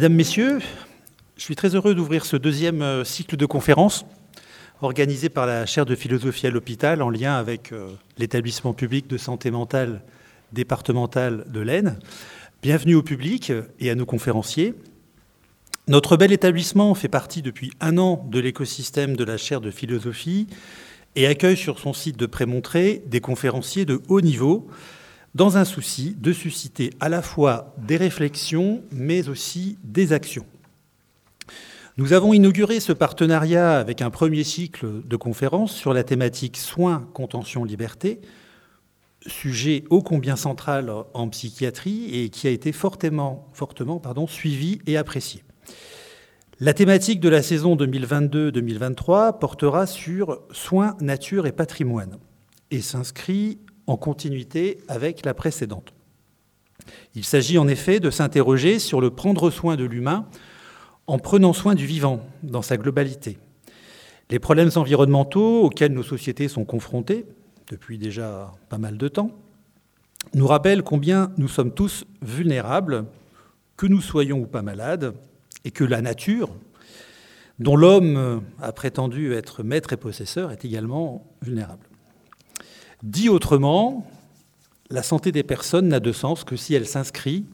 Mesdames, Messieurs, je suis très heureux d'ouvrir ce deuxième euh, cycle de conférences organisé par la chaire de philosophie à l'hôpital en lien avec euh, l'établissement public de santé mentale départemental de l'Aisne. Bienvenue au public et à nos conférenciers. Notre bel établissement fait partie depuis un an de l'écosystème de la chaire de philosophie et accueille sur son site de Prémontré des conférenciers de haut niveau dans un souci de susciter à la fois des réflexions mais aussi des actions. Nous avons inauguré ce partenariat avec un premier cycle de conférences sur la thématique soins, contention, liberté, sujet ô combien central en psychiatrie et qui a été fortement, fortement pardon, suivi et apprécié. La thématique de la saison 2022-2023 portera sur soins, nature et patrimoine et s'inscrit en continuité avec la précédente. Il s'agit en effet de s'interroger sur le prendre soin de l'humain en prenant soin du vivant dans sa globalité. Les problèmes environnementaux auxquels nos sociétés sont confrontées depuis déjà pas mal de temps nous rappellent combien nous sommes tous vulnérables, que nous soyons ou pas malades, et que la nature, dont l'homme a prétendu être maître et possesseur, est également vulnérable. Dit autrement, la santé des personnes n'a de sens que si elle s'inscrit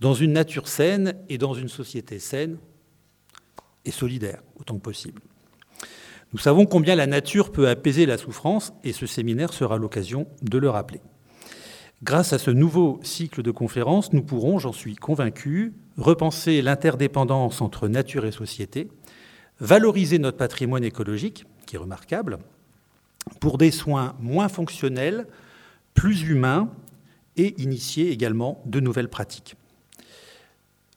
dans une nature saine et dans une société saine et solidaire, autant que possible. Nous savons combien la nature peut apaiser la souffrance et ce séminaire sera l'occasion de le rappeler. Grâce à ce nouveau cycle de conférences, nous pourrons, j'en suis convaincu, repenser l'interdépendance entre nature et société, valoriser notre patrimoine écologique, qui est remarquable, pour des soins moins fonctionnels, plus humains et initier également de nouvelles pratiques.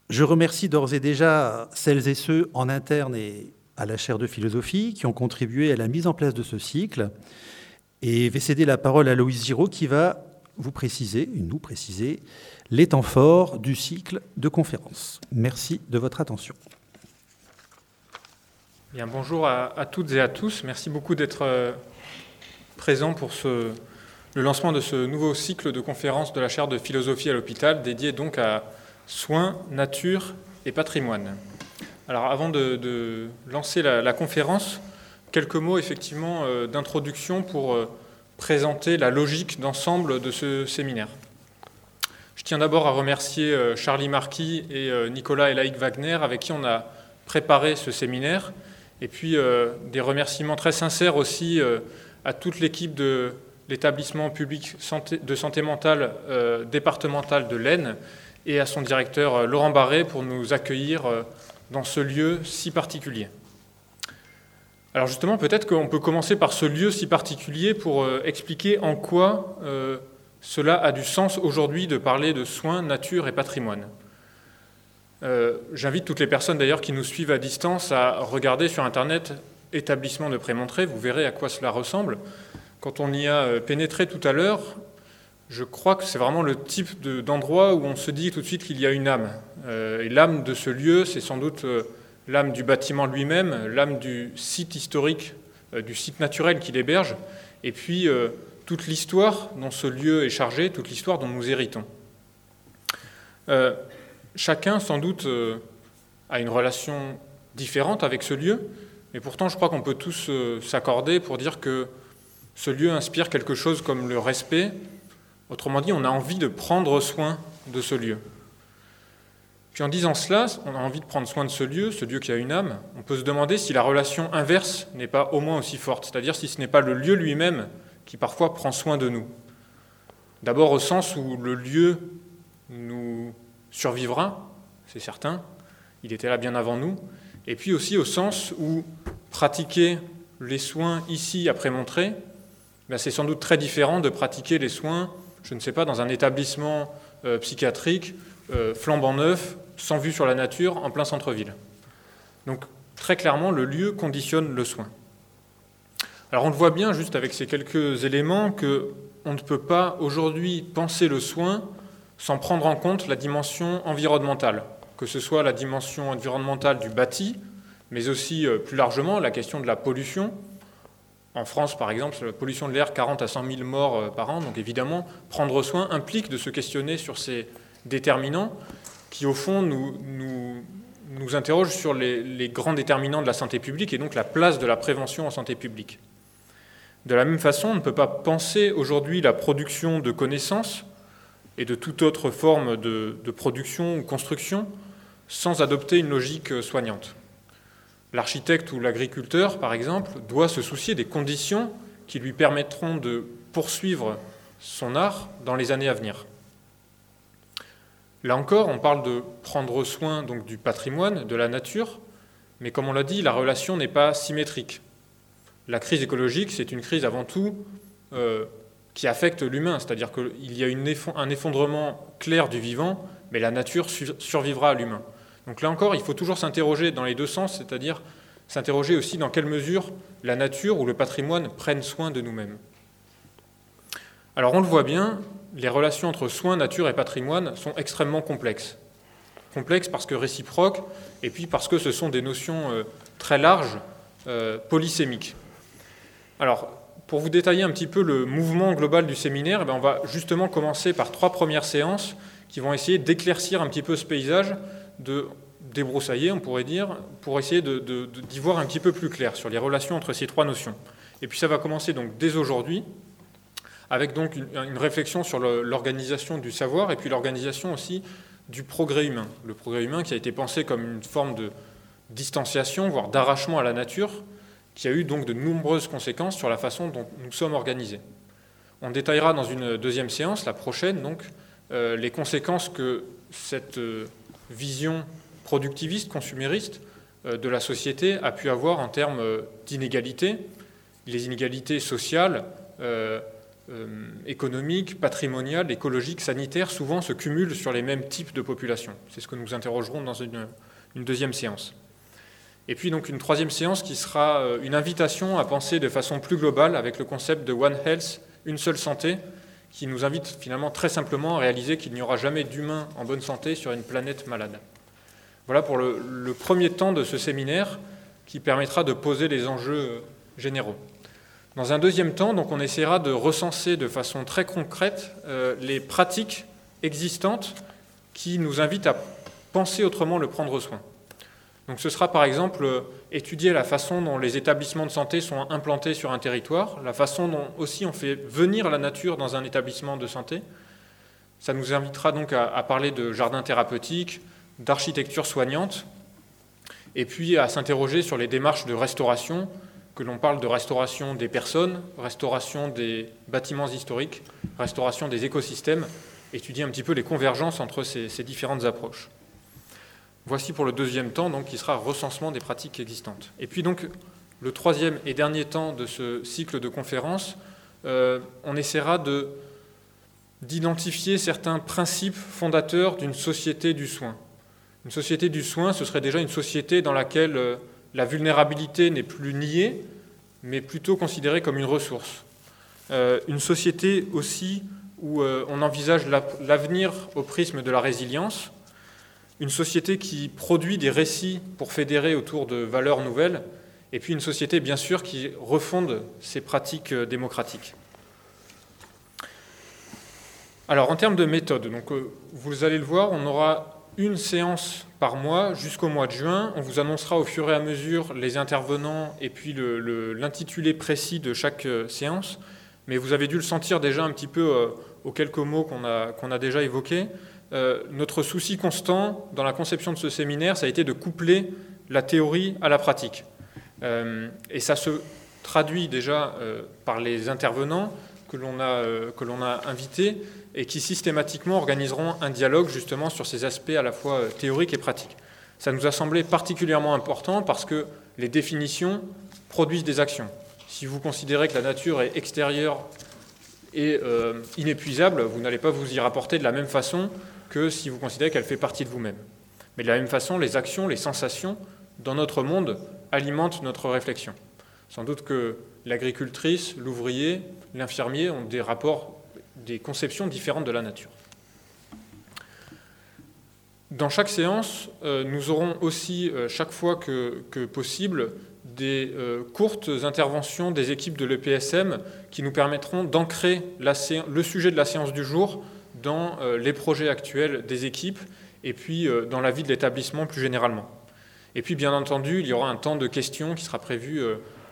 Je remercie d'ores et déjà celles et ceux en interne et à la chaire de philosophie qui ont contribué à la mise en place de ce cycle et vais céder la parole à Loïse Giraud qui va vous préciser, nous préciser, les temps forts du cycle de conférences. Merci de votre attention. Bien, bonjour à, à, toutes et à tous. Merci beaucoup d'être présents pour le lancement de ce nouveau cycle de conférences de la chaire de philosophie à l'hôpital, dédié donc à soins, nature et patrimoine. Alors avant de, lancer la, conférence, quelques mots effectivement euh, d'introduction pour euh, présenter la logique d'ensemble de ce séminaire. Je tiens d'abord à remercier euh, Charlie Marquis et Nicolas Elaïc Wagner avec qui on a préparé ce séminaire, et puis des remerciements très sincères aussi à toute l'équipe de l'établissement public de santé mentale départemental de l'Aisne et à son directeur Laurent Barré pour nous accueillir dans ce lieu si particulier. Alors justement, peut-être qu'on peut commencer par ce lieu si particulier pour euh, expliquer en quoi euh, cela a du sens aujourd'hui de parler de soins, nature et patrimoine. Euh, j'invite toutes les personnes d'ailleurs qui nous suivent à distance à regarder sur Internet établissement de Prémontré, vous verrez à quoi cela ressemble. Quand on y a pénétré tout à l'heure, je crois que c'est vraiment le type d'endroit où on se dit tout de suite qu'il y a une âme. et l'âme de ce lieu, c'est sans doute l'âme du bâtiment lui-même, l'âme du site historique, euh, du site naturel qu'il héberge, et puis euh, toute l'histoire dont ce lieu est chargé, toute l'histoire dont nous héritons. Euh, chacun, sans doute, a une relation différente avec ce lieu, mais pourtant je crois qu'on peut tous s'accorder pour dire que ce lieu inspire quelque chose comme le respect. Autrement dit, on a envie de prendre soin de ce lieu. Puis en disant cela, on a envie de prendre soin de ce lieu, ce lieu qui a une âme. On peut se demander si la relation inverse n'est pas au moins aussi forte, c'est-à-dire si ce n'est pas le lieu lui-même qui parfois prend soin de nous. D'abord au sens où le lieu nous survivra, c'est certain, il était là bien avant nous, et puis aussi au sens où pratiquer les soins ici après montrer, ben c'est sans doute très différent de pratiquer les soins, je ne sais pas, dans un établissement euh, psychiatrique euh, flambant neuf, sans vue sur la nature, en plein centre-ville. Donc très clairement, le lieu conditionne le soin. Alors on le voit bien juste avec ces quelques éléments que on ne peut pas aujourd'hui penser le soin sans prendre en compte la dimension environnementale, que ce soit la dimension environnementale du bâti, mais aussi euh, plus largement la question de la pollution. En France, par exemple, la pollution de l'air, 40 à 100 000 morts euh, par an. Donc évidemment, prendre soin implique de se questionner sur ces déterminants qui au fond nous, nous, nous interroge sur les, grands déterminants de la santé publique et donc la place de la prévention en santé publique. De la même façon, on ne peut pas penser aujourd'hui la production de connaissances et de toute autre forme de production ou construction sans adopter une logique soignante. L'architecte ou l'agriculteur, par exemple, doit se soucier des conditions qui lui permettront de poursuivre son art dans les années à venir. Là encore, on parle de prendre soin donc du patrimoine, de la nature, mais comme on l'a dit, la relation n'est pas symétrique. La crise écologique, c'est une crise avant tout euh, qui affecte l'humain, c'est-à-dire qu'il y a un effondrement clair du vivant, mais la nature survivra à l'humain. Donc là encore, il faut toujours s'interroger dans les deux sens, c'est-à-dire s'interroger aussi dans quelle mesure la nature ou le patrimoine prennent soin de nous-mêmes. Alors on le voit bien, les relations entre soins, nature et patrimoine sont extrêmement complexes. Complexes parce que réciproques, et puis parce que ce sont des notions euh, très larges, euh, polysémiques. Alors, pour vous détailler un petit peu le mouvement global du séminaire, eh on va justement commencer par trois premières séances qui vont essayer d'éclaircir un petit peu ce paysage, de débroussailler, on pourrait dire, pour essayer d'y voir un petit peu plus clair sur les relations entre ces trois notions. Et puis ça va commencer donc dès aujourd'hui, avec donc une, une réflexion sur l'organisation du savoir et puis l'organisation aussi du progrès humain. Le progrès humain qui a été pensé comme une forme de distanciation, voire d'arrachement à la nature, qui a eu donc de nombreuses conséquences sur la façon dont nous sommes organisés. On détaillera dans une deuxième séance, la prochaine, donc, euh, les conséquences que cette euh, vision productiviste, consumériste euh, de la société a pu avoir en termes euh, d'inégalités, les inégalités sociales, euh, économiques, patrimoniales, écologiques, sanitaires, souvent se cumulent sur les mêmes types de populations. C'est ce que nous interrogerons dans une, une, deuxième séance. Et puis donc une troisième séance qui sera une invitation à penser de façon plus globale avec le concept de One Health, une seule santé, qui nous invite finalement très simplement à réaliser qu'il n'y aura jamais d'humain en bonne santé sur une planète malade. Voilà pour le, le, premier temps de ce séminaire qui permettra de poser les enjeux généraux. Dans un deuxième temps, donc, on essaiera de recenser de façon très concrète euh, les pratiques existantes qui nous invitent à penser autrement le prendre soin. Donc ce sera par exemple étudier la façon dont les établissements de santé sont implantés sur un territoire, la façon dont aussi on fait venir la nature dans un établissement de santé. Ça nous invitera donc à, parler de jardins thérapeutiques, d'architecture soignante, et puis à s'interroger sur les démarches de restauration, que l'on parle de restauration des personnes, restauration des bâtiments historiques, restauration des écosystèmes, étudier un petit peu les convergences entre ces différentes approches. Voici pour le deuxième temps, donc, qui sera recensement des pratiques existantes. Et puis le troisième et dernier temps de ce cycle de conférences, euh, on essaiera de, d'identifier certains principes fondateurs d'une société du soin. Une société du soin, ce serait déjà une société dans laquelle euh, la vulnérabilité n'est plus niée, mais plutôt considérée comme une ressource. Euh, une société aussi où on envisage l'avenir au prisme de la résilience, une société qui produit des récits pour fédérer autour de valeurs nouvelles, et puis une société bien sûr qui refonde ses pratiques démocratiques. Alors en termes de méthode, donc, vous allez le voir, on aura une séance par mois jusqu'au mois de juin. On vous annoncera au fur et à mesure les intervenants et puis l'intitulé précis de chaque euh, séance. Mais vous avez dû le sentir déjà un petit peu euh, aux quelques mots qu'on a, déjà évoqués. Euh, notre souci constant dans la conception de ce séminaire, ça a été de coupler la théorie à la pratique. Euh, et ça se traduit déjà euh, par les intervenants que l'on a, a invités et qui systématiquement organiseront un dialogue justement sur ces aspects à la fois théoriques et pratiques. Ça nous a semblé particulièrement important parce que les définitions produisent des actions. Si vous considérez que la nature est extérieure et inépuisable, vous n'allez pas vous y rapporter de la même façon que si vous considérez qu'elle fait partie de vous-même. Mais de la même façon, les actions, les sensations dans notre monde alimentent notre réflexion. Sans doute que l'agricultrice, l'ouvrier, l'infirmier ont des rapports des conceptions différentes de la nature. Dans chaque séance, euh, nous aurons aussi, euh, chaque fois que, possible, des euh, courtes interventions des équipes de l'EPSM qui nous permettront d'ancrer le sujet de la séance du jour dans les projets actuels des équipes et puis dans la vie de l'établissement plus généralement. Et puis, bien entendu, il y aura un temps de questions qui sera prévu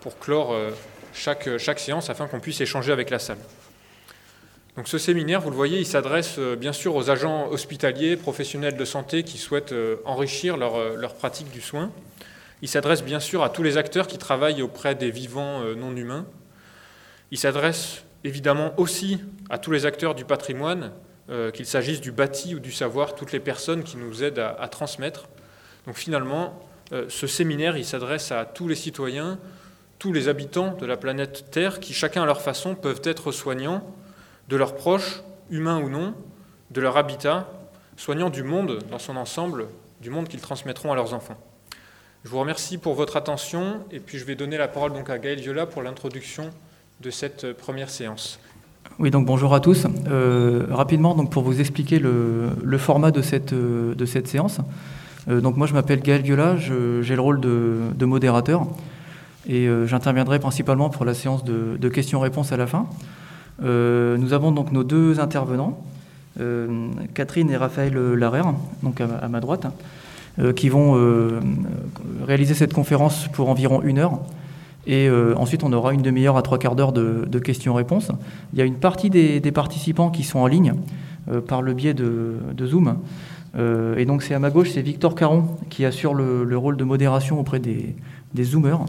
pour clore chaque, chaque séance afin qu'on puisse échanger avec la salle. Donc ce séminaire, vous le voyez, il s'adresse bien sûr aux agents hospitaliers, professionnels de santé qui souhaitent enrichir leur, leur pratique du soin. Il s'adresse bien sûr à tous les acteurs qui travaillent auprès des vivants non humains. Il s'adresse évidemment aussi à tous les acteurs du patrimoine, euh, qu'il s'agisse du bâti ou du savoir, toutes les personnes qui nous aident à, transmettre. Donc finalement, euh, ce séminaire, il s'adresse à tous les citoyens, tous les habitants de la planète Terre, qui chacun à leur façon peuvent être soignants de leurs proches, humains ou non, de leur habitat, soignants du monde dans son ensemble, du monde qu'ils transmettront à leurs enfants. Je vous remercie pour votre attention et puis je vais donner la parole donc à Gaël Viola pour l'introduction de cette première séance. Oui, donc bonjour à tous. Euh, rapidement, donc pour vous expliquer le, format de cette, cette séance. Euh, donc moi, je m'appelle Gaël Viola, j'ai le rôle de, modérateur et euh, j'interviendrai principalement pour la séance de, questions-réponses à la fin. nous avons donc nos deux intervenants, Catherine et Raphaël Larère, donc à, ma droite, qui vont réaliser cette conférence pour environ une heure. Et euh, ensuite, on aura une demi-heure à trois quarts d'heure de, questions-réponses. Il y a une partie des, participants qui sont en ligne euh, par le biais de, Zoom. Euh, et donc, c'est à ma gauche, c'est Victor Caron qui assure le, rôle de modération auprès des, Zoomers.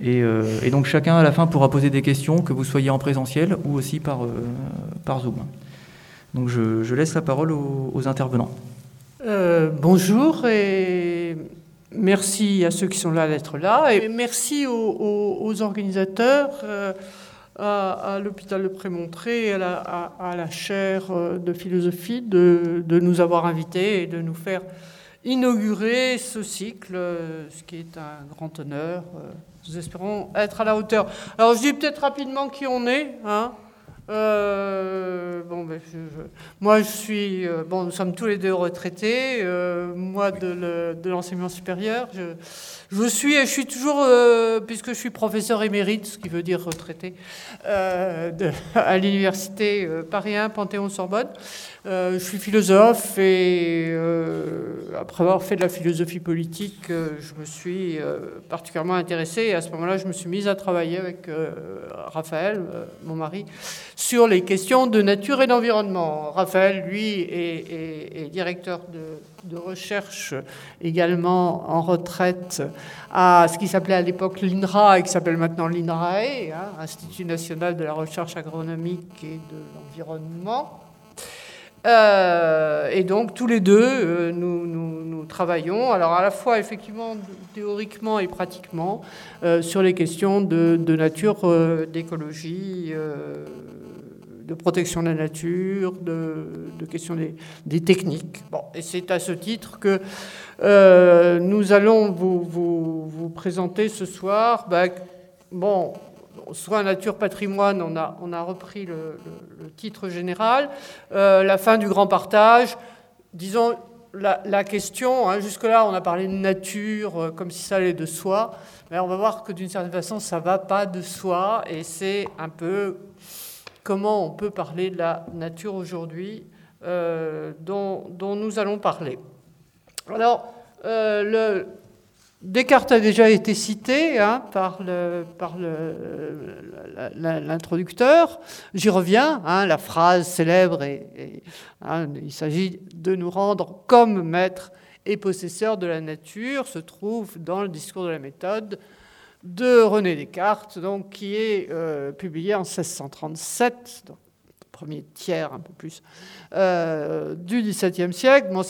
Et, donc, chacun à la fin pourra poser des questions, que vous soyez en présentiel ou aussi par, par Zoom. Donc, je, laisse la parole aux, aux intervenants. bonjour et Merci à ceux qui sont là d'être là et merci aux, organisateurs, euh, à, l'hôpital de Prémontré à la, chaire euh, de philosophie de, nous avoir invités et de nous faire inaugurer ce cycle, ce qui est un grand honneur. Nous espérons être à la hauteur. Alors je dis peut-être rapidement qui on est. Hein. Euh, bon, ben, moi, je suis. Euh, bon, nous sommes tous les deux retraités. Euh, moi, de l'enseignement supérieur. Je, je, suis et je suis toujours, puisque je suis professeur émérite, ce qui veut dire retraité, à l'université Paris 1, Panthéon-Sorbonne. je suis philosophe et après avoir fait de la philosophie politique, je me suis particulièrement intéressé et à ce moment-là, je me suis mise à travailler avec Raphaël, mon mari sur les questions de nature et d'environnement. Raphaël, lui, est, directeur de, recherche également en retraite à ce qui s'appelait à l'époque l'INRA et qui s'appelle maintenant l'INRAE, hein, Institut national de la recherche agronomique et de l'environnement. Euh, et donc tous les deux, euh, nous, travaillons, alors à la fois effectivement théoriquement et pratiquement, euh, sur les questions de, de nature, d'écologie de protection de la nature, de, questions des, techniques. Bon, et c'est à ce titre que euh, nous allons vous, vous, présenter ce soir, bah, bon, soit nature patrimoine, on a, on a repris le, titre général, euh, la fin du grand partage, disons la, question, hein, jusque-là on a parlé de nature euh, comme si ça allait de soi, mais on va voir que d'une certaine façon ça va pas de soi. Et c'est un peu comment on peut parler de la nature aujourd'hui euh, dont, nous allons parler. Alors, euh, Descartes a déjà été cité hein, par l'introducteur. J'y reviens, hein, la phrase célèbre, hein, il s'agit de nous rendre comme maîtres et possesseurs de la nature, se trouve dans le discours de la méthode de René Descartes, donc, qui est euh, publié en 1637, donc, premier tiers un peu plus, euh, du XVIIe siècle. Bon,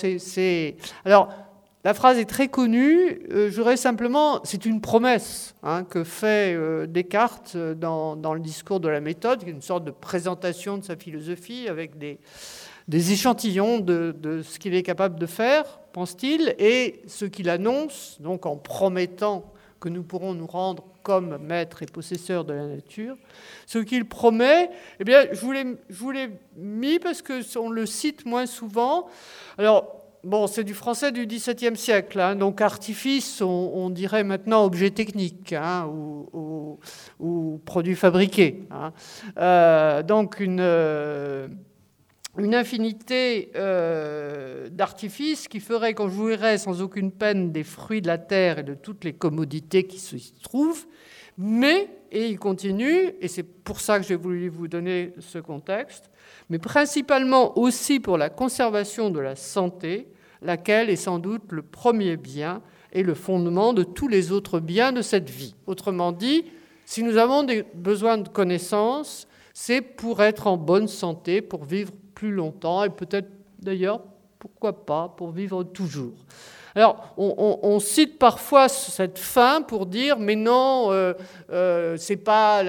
Alors, la phrase est très connue, euh, je simplement, c'est une promesse hein, que fait Descartes dans, le discours de la méthode, une sorte de présentation de sa philosophie avec des, des échantillons de, de ce qu'il est capable de faire, pense-t-il, et ce qu'il annonce, donc en promettant que nous pourrons nous rendre comme maîtres et possesseurs de la nature. Ce qu'il promet, eh bien, je vous l'ai mis parce qu'on le cite moins souvent. Alors, bon, c'est du français du XVIIe siècle, hein, donc artifice, on, dirait maintenant objet technique hein, ou, produit fabriqué. Hein. Euh, donc, une. Euh, une infinité euh, d'artifices qui feraient qu'on jouirait sans aucune peine des fruits de la terre et de toutes les commodités qui s'y trouvent, mais, et il continue, et c'est pour ça que j'ai voulu vous donner ce contexte, mais principalement aussi pour la conservation de la santé, laquelle est sans doute le premier bien et le fondement de tous les autres biens de cette vie. Autrement dit, si nous avons des besoins de connaissances, c'est pour être en bonne santé, pour vivre plus longtemps et peut-être d'ailleurs, pourquoi pas, pour vivre toujours. Alors, on, cite parfois cette fin pour dire, mais non, euh, euh, c'est pas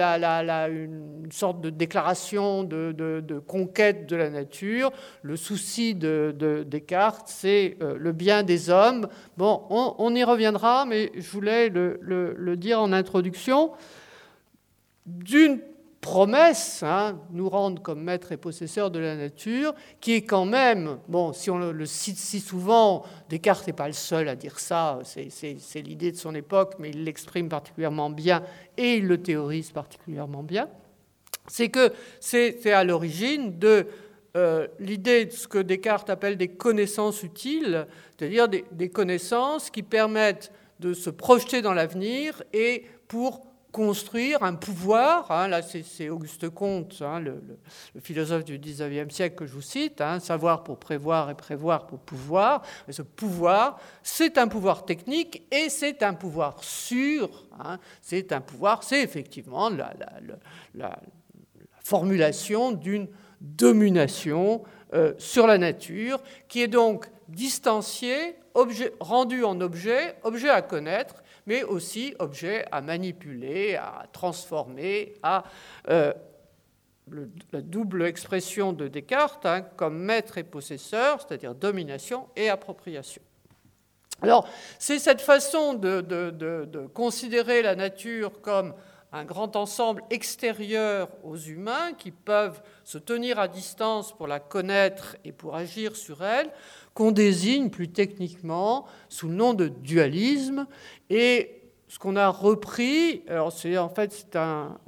une sorte de déclaration de, conquête de la nature. Le souci de, Descartes, c'est euh, le bien des hommes. Bon, on, y reviendra, mais je voulais le, le dire en introduction. D'une promesse, hein, nous rendre comme maître et possesseur de la nature, qui est quand même, bon, si on le cite si souvent, Descartes n'est pas le seul à dire ça, c'est l'idée de son époque, mais il l'exprime particulièrement bien et il le théorise particulièrement bien, c'est que c'est à l'origine de euh, l'idée de ce que Descartes appelle des connaissances utiles, c'est-à-dire des connaissances qui permettent de se projeter dans l'avenir et pour construire un pouvoir. Hein, là, c'est Auguste Comte, hein, le, philosophe du 19e siècle que je vous cite, hein, savoir pour prévoir et prévoir pour pouvoir. Et ce pouvoir, c'est un pouvoir technique et c'est un pouvoir sûr. c'est un pouvoir, c'est effectivement la, formulation d'une domination euh, sur la nature qui est donc distanciée, rendue en objet, objet à connaître mais aussi objet à manipuler, à transformer, à euh, la double expression de Descartes hein, comme maître et possesseur, c'est-à-dire domination et appropriation. Alors, c'est cette façon de, de, considérer la nature comme un grand ensemble extérieur aux humains qui peuvent se tenir à distance pour la connaître et pour agir sur elle, qu'on désigne plus techniquement sous le nom de dualisme. Et ce qu'on a repris, alors c'est en fait c'est un,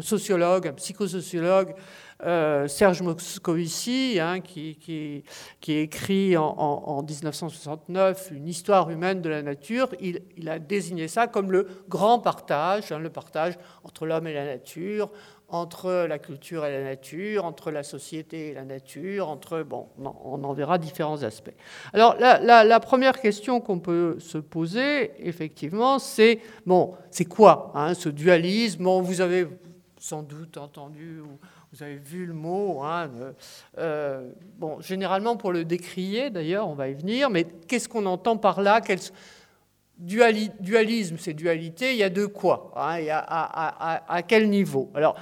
sociologue, un psychosociologue, euh, Serge Moscovici, hein, qui, qui, écrit en, 1969 une histoire humaine de la nature, il, il, a désigné ça comme le grand partage, hein, le partage entre l'homme et la nature, entre la culture et la nature, entre la société et la nature, entre... Bon, on en verra différents aspects. Alors, la, première question qu'on peut se poser, effectivement, c'est, bon, c'est quoi hein, ce dualisme? Vous avez sans doute entendu ou vous avez vu le mot. Hein, euh, bon, généralement, pour le décrier, d'ailleurs, on va y venir, mais qu'est-ce qu'on entend par là? Dualisme, c'est dualité, il y a de quoi hein, à, quel niveau? Alors,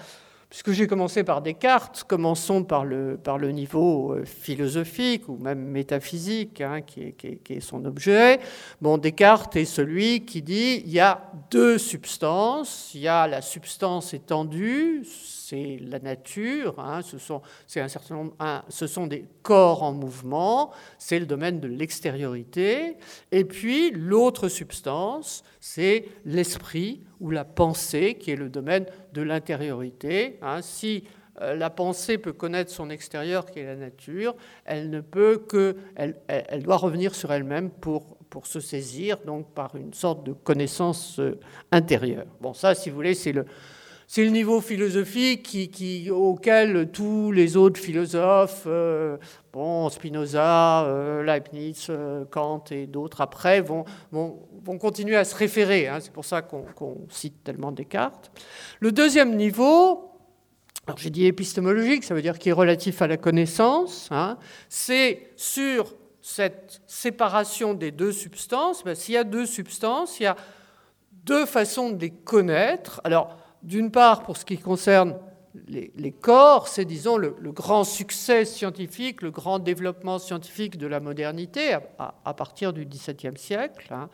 puisque j'ai commencé par Descartes, commençons par le, par le niveau euh, philosophique ou même métaphysique, hein, qui, est, qui, est, son objet. Bon, Descartes est celui qui dit il y a deux substances, il y a la substance étendue, c'est la nature, hein, ce, sont, un certain ce sont des corps en mouvement, c'est le domaine de l'extériorité, et puis l'autre substance, c'est l'esprit ou la pensée, qui est le domaine de l'intériorité. Hein. Si euh, la pensée peut connaître son extérieur, qui est la nature, elle ne peut que, elle, elle doit revenir sur elle-même pour, pour se saisir, donc par une sorte de connaissance euh, intérieure. Bon, ça, si vous voulez, c'est le, c'est le niveau philosophique auquel tous les autres philosophes, euh, bon, Spinoza, euh, Leibniz, euh, Kant et d'autres après, vont, continuer à se référer. Hein. c'est pour ça qu'on cite tellement Descartes. Le deuxième niveau, j'ai dit épistémologique, ça veut dire qui est relatif à la connaissance, hein, c'est sur cette séparation des deux substances. Ben, s'il y a deux substances, il y a deux façons de les connaître. Alors, d'une part, pour ce qui concerne les, corps, c'est, disons, le, grand succès scientifique, le grand développement scientifique de la modernité à, partir du XVIIe siècle, hein,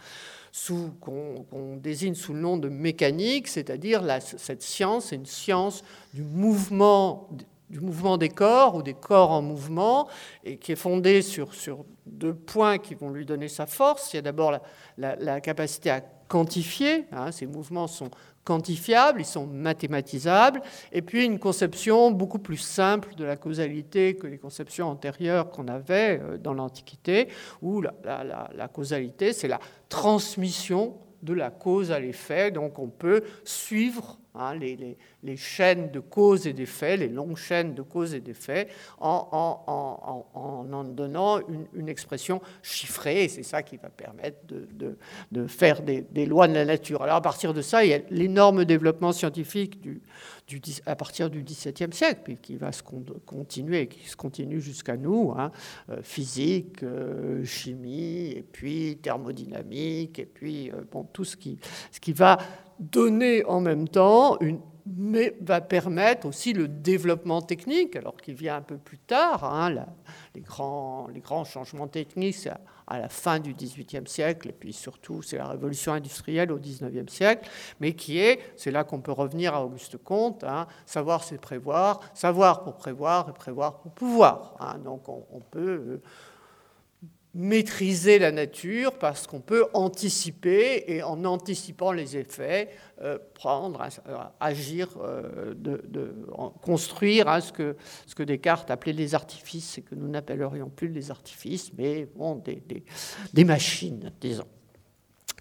qu'on, désigne sous le nom de mécanique, c'est-à-dire cette science est une science du mouvement du mouvement des corps ou des corps en mouvement, et qui est fondée sur, sur deux points qui vont lui donner sa force. Il y a d'abord la, capacité à quantifier, hein, ces mouvements sont quantifiables, ils sont mathématisables, et puis une conception beaucoup plus simple de la causalité que les conceptions antérieures qu'on avait euh, dans l'Antiquité, où la, la causalité, c'est la transmission de la cause à l'effet, donc on peut suivre Hein, les, chaînes de causes et d'effets, les longues chaînes de causes et d'effets, en, en, donnant une, expression chiffrée, et c'est ça qui va permettre de, faire des, lois de la nature. Alors à partir de ça, il y a l'énorme développement scientifique du, à partir du XVIIe siècle, qui va se continuer, qui se continue jusqu'à nous, hein, euh, physique, euh, chimie, et puis thermodynamique, et puis euh, bon, tout ce qui, ce qui va donner en même temps une mais va permettre aussi le développement technique, alors qu'il vient un peu plus tard. Hein, les, grands, les grands changements techniques, c'est à, la fin du XVIIIe siècle, et puis surtout, c'est la révolution industrielle au XIXe siècle, mais qui est, c'est là qu'on peut revenir à Auguste Comte, hein, savoir c'est prévoir, savoir pour prévoir et prévoir pour pouvoir. Hein. donc on, peut euh, maîtriser la nature parce qu'on peut anticiper et en anticipant les effets, euh, prendre, euh, agir, euh, construire ce, que, Descartes appelait les artifices et que nous n'appellerions plus les artifices, mais des, des, machines, disons,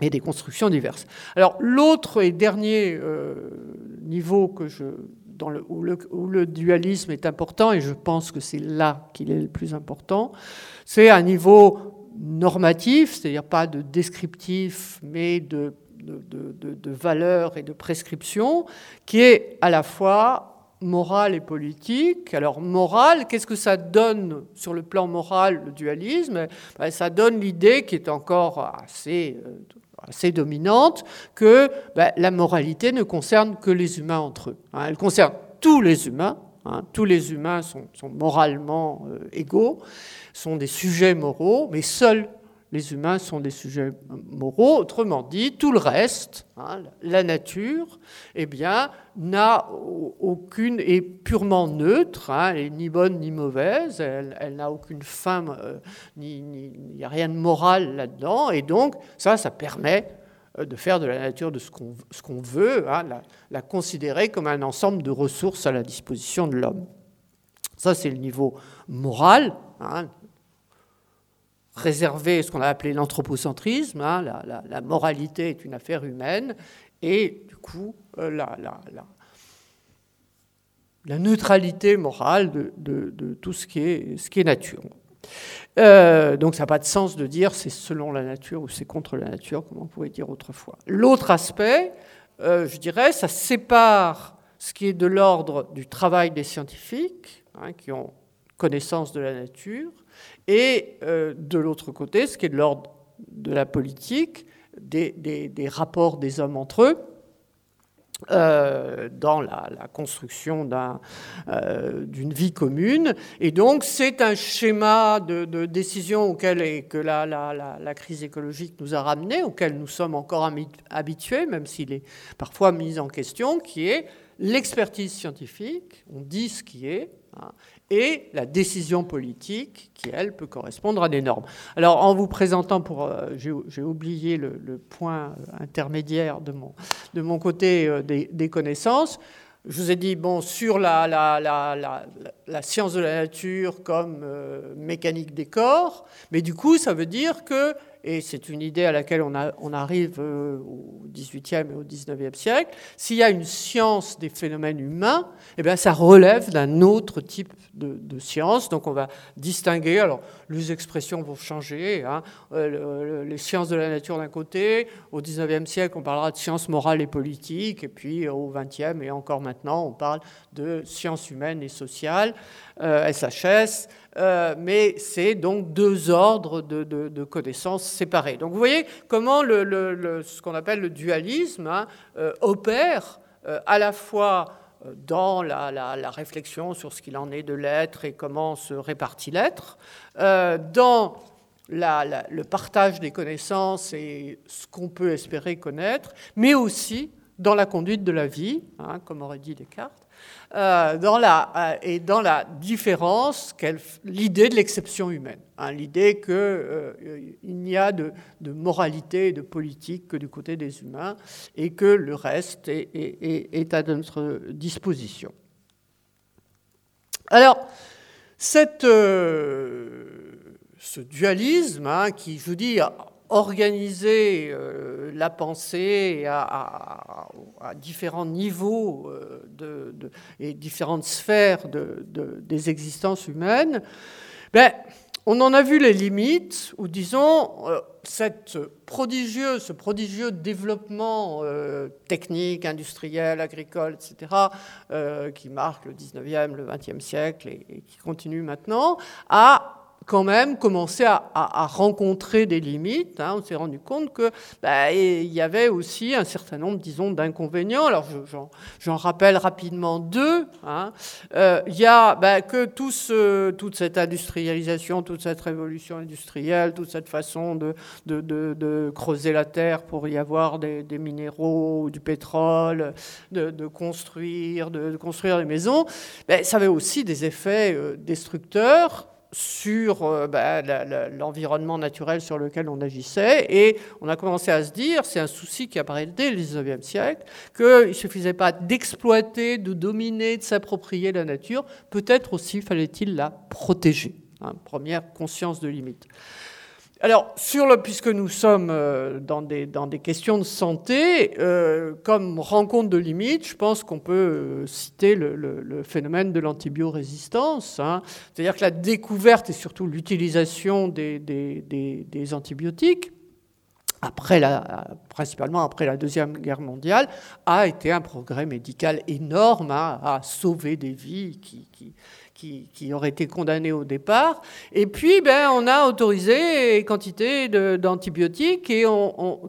et des constructions diverses. Alors l'autre et dernier niveau que je, où le dualisme est important, et je pense que c'est là qu'il est le plus important, c'est un niveau normatif, c'est-à-dire pas de descriptif, mais de, de, de, valeur et de prescription, qui est à la fois moral et politique. Alors moral, qu'est-ce que ça donne sur le plan moral, le dualisme? Ben, Ça donne l'idée qui est encore assez, euh, assez dominante que ben, la moralité ne concerne que les humains entre eux. Hein. Elle concerne tous les humains, Hein, tous les humains sont, moralement euh, égaux, sont des sujets moraux, mais seuls les humains sont des sujets moraux. Autrement dit, tout le reste, hein, la nature, eh bien, n'a aucune, est purement neutre, hein, elle ni bonne ni mauvaise, elle, n'a aucune fin, euh, il n'y a rien de moral là-dedans, et donc ça, ça permet euh, de faire de la nature de ce qu'on veut, hein, la, considérer comme un ensemble de ressources à la disposition de l'homme. Ça, c'est le niveau moral, réservé ce qu'on a appelé l'anthropocentrisme. Hein, la, moralité est une affaire humaine, et du coup, euh, la, neutralité morale de, tout ce qui est, ce qui est nature. Euh, donc ça n'a pas de sens de dire c'est selon la nature ou c'est contre la nature, comme on pouvait dire autrefois. L'autre aspect, euh, je dirais, ça sépare ce qui est de l'ordre du travail des scientifiques, hein, qui ont connaissance de la nature, et euh, de l'autre côté, ce qui est de l'ordre de la politique, des rapports des hommes entre eux, euh, dans la, construction euh, d'une vie commune. Et donc, c'est un schéma de, décision auquel que la, crise écologique nous a ramené, auquel nous sommes encore habitués, même s'il est parfois mis en question, qui est l'expertise scientifique, on dit ce qui est, hein, et la décision politique qui, elle, peut correspondre à des normes. Alors, en vous présentant, pour, euh, j'ai oublié le, point intermédiaire de mon, côté euh, des, connaissances. Je vous ai dit, bon, sur la, la, science de la nature comme euh, mécanique des corps, mais du coup, ça veut dire que et c'est une idée à laquelle on, arrive euh, au XVIIIe et au XIXe siècle, s'il y a une science des phénomènes humains, eh bien, ça relève d'un autre type de, science. Donc on va distinguer, alors les expressions vont changer, hein. euh, les sciences de la nature d'un côté, au XIXe siècle on parlera de sciences morales et politiques, et puis au XXe et encore maintenant on parle de sciences humaines et sociales, SHS. Euh, euh, mais c'est donc deux ordres de, connaissances séparés. Donc vous voyez comment ce qu'on appelle le dualisme hein, euh, opère euh, à la fois dans la, réflexion sur ce qu'il en est de l'être et comment se répartit l'être, dans le partage des connaissances et ce qu'on peut espérer connaître, mais aussi dans la conduite de la vie, hein, comme aurait dit Descartes, euh, dans la, euh, et dans la différence, l'idée de l'exception humaine, hein, l'idée qu'il euh, n'y a de, moralité et de politique que du côté des humains et que le reste est, à notre disposition. Alors, ce dualisme hein, qui, je vous dis, organiser euh, la pensée à, différents niveaux euh, et différentes sphères de, des existences humaines, ben, on en a vu les limites, ou disons, euh, cette prodigieux, ce prodigieux développement technique, industriel, agricole, etc., qui marque le 19e, le 20e siècle et, et qui continue maintenant, a quand même commencé à, rencontrer des limites. Hein. On s'est rendu compte que bah, il y avait aussi un certain nombre, disons, d'inconvénients. Alors j'en rappelle rapidement deux. Hein. Euh, il y a bah, que tout ce, toute cette industrialisation, toute cette révolution industrielle, toute cette façon de, de, de, creuser la terre pour y avoir des, des minéraux, du pétrole, de, construire, de, construire des maisons, bah, ça avait aussi des effets euh, destructeurs sur euh, bah, l'environnement naturel sur lequel on agissait. Et on a commencé à se dire, c'est un souci qui apparaît dès le 19e siècle, qu'il ne suffisait pas d'exploiter, de dominer, de s'approprier la nature, peut-être aussi fallait-il la protéger. Hein, première conscience de limite. Alors, puisque nous sommes euh, dans des, questions de santé, euh, comme rencontre de limites, je pense qu'on peut euh, citer le, phénomène de l'antibiorésistance. Hein. C'est-à-dire que la découverte et surtout l'utilisation des, antibiotiques, principalement après la Deuxième Guerre mondiale, a été un progrès médical énorme, hein, à sauver des vies qui qui, qui, auraient été condamnés au départ. Et puis, ben, on a autorisé quantité d'antibiotiques et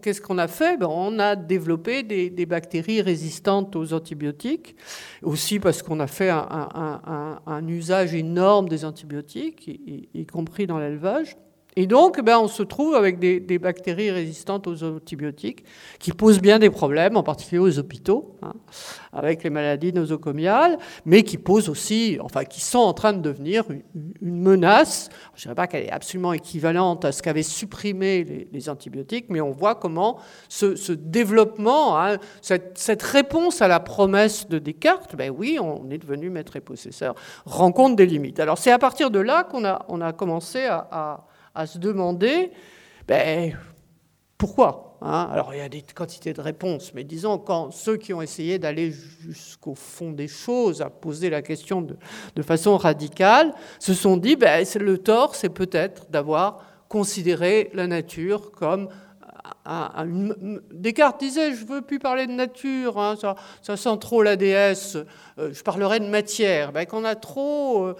qu'est-ce qu'on a fait? Ben, On a développé des, bactéries résistantes aux antibiotiques, aussi parce qu'on a fait un, usage énorme des antibiotiques, y compris dans l'élevage. Et donc, ben, on se trouve avec des, bactéries résistantes aux antibiotiques qui posent bien des problèmes, en particulier aux hôpitaux, hein, avec les maladies nosocomiales, mais qui posent aussi, enfin, qui sont en train de devenir une, menace. Je ne dirais pas qu'elle est absolument équivalente à ce qu'avaient supprimé les, antibiotiques, mais on voit comment ce, développement, hein, cette, réponse à la promesse de Descartes, ben oui, on est devenu maître et possesseur, rencontre des limites. Alors c'est à partir de là qu'on a, on a commencé à à se demander ben, pourquoi hein? Alors il y a des quantités de réponses, mais disons quand ceux qui ont essayé d'aller jusqu'au fond des choses, à poser la question de, de façon radicale, se sont dit ben, le tort, c'est peut-être d'avoir considéré la nature comme un, Descartes disait, je ne veux plus parler de nature, hein, ça, ça, sent trop la déesse, euh, je parlerai de matière. Ben, qu'on a trop euh,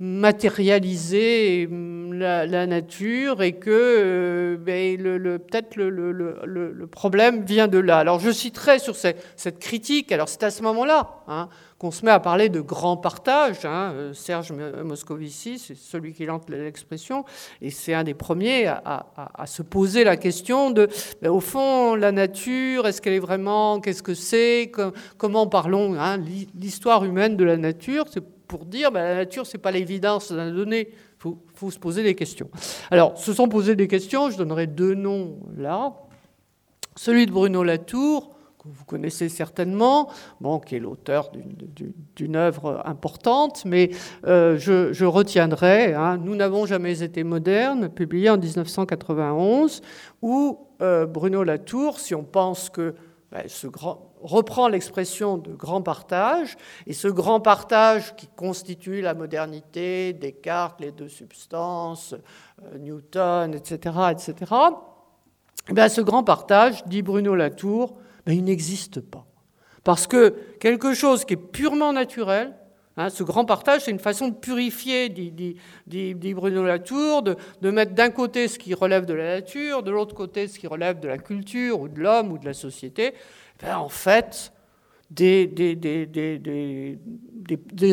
matérialiser la, nature et que euh, ben, peut-être le, problème vient de là. Alors je citerai sur cette, critique, alors c'est à ce moment-là hein, qu'on se met à parler de grand partage. Hein, euh, Serge Moscovici, c'est celui qui lance l'expression, et c'est un des premiers à, se poser la question de, ben, au fond, la nature, est-ce qu'elle est vraiment, qu'est-ce que c'est, comment parlons, hein, l'histoire humaine de la nature, c'est pour dire ben, la nature, ce n'est pas l'évidence d'un donné. Il faut, se poser des questions. Alors, se sont posés des questions, je donnerai deux noms là. Celui de Bruno Latour, que vous connaissez certainement, bon, qui est l'auteur d'une œuvre importante, mais euh, je, retiendrai hein, Nous n'avons jamais été modernes, publié en 1991, où euh, Bruno Latour, si on pense que ben, ce grand, reprend l'expression de grand partage, et ce grand partage qui constitue la modernité, Descartes, les deux substances, euh, Newton, etc., etc., eh bien, ce grand partage, dit Bruno Latour, ben, il n'existe pas. Parce que quelque chose qui est purement naturel, hein, ce grand partage, c'est une façon de purifier, dit, Bruno Latour, de mettre d'un côté ce qui relève de la nature, de l'autre côté ce qui relève de la culture ou de l'homme ou de la société. Ben, en fait, des,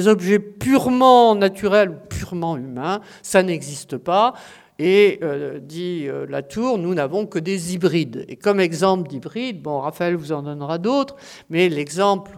objets purement naturels ou purement humains, ça n'existe pas. Et euh, dit euh, Latour, nous n'avons que des hybrides. Et comme exemple d'hybride, bon, Raphaël vous en donnera d'autres, mais l'exemple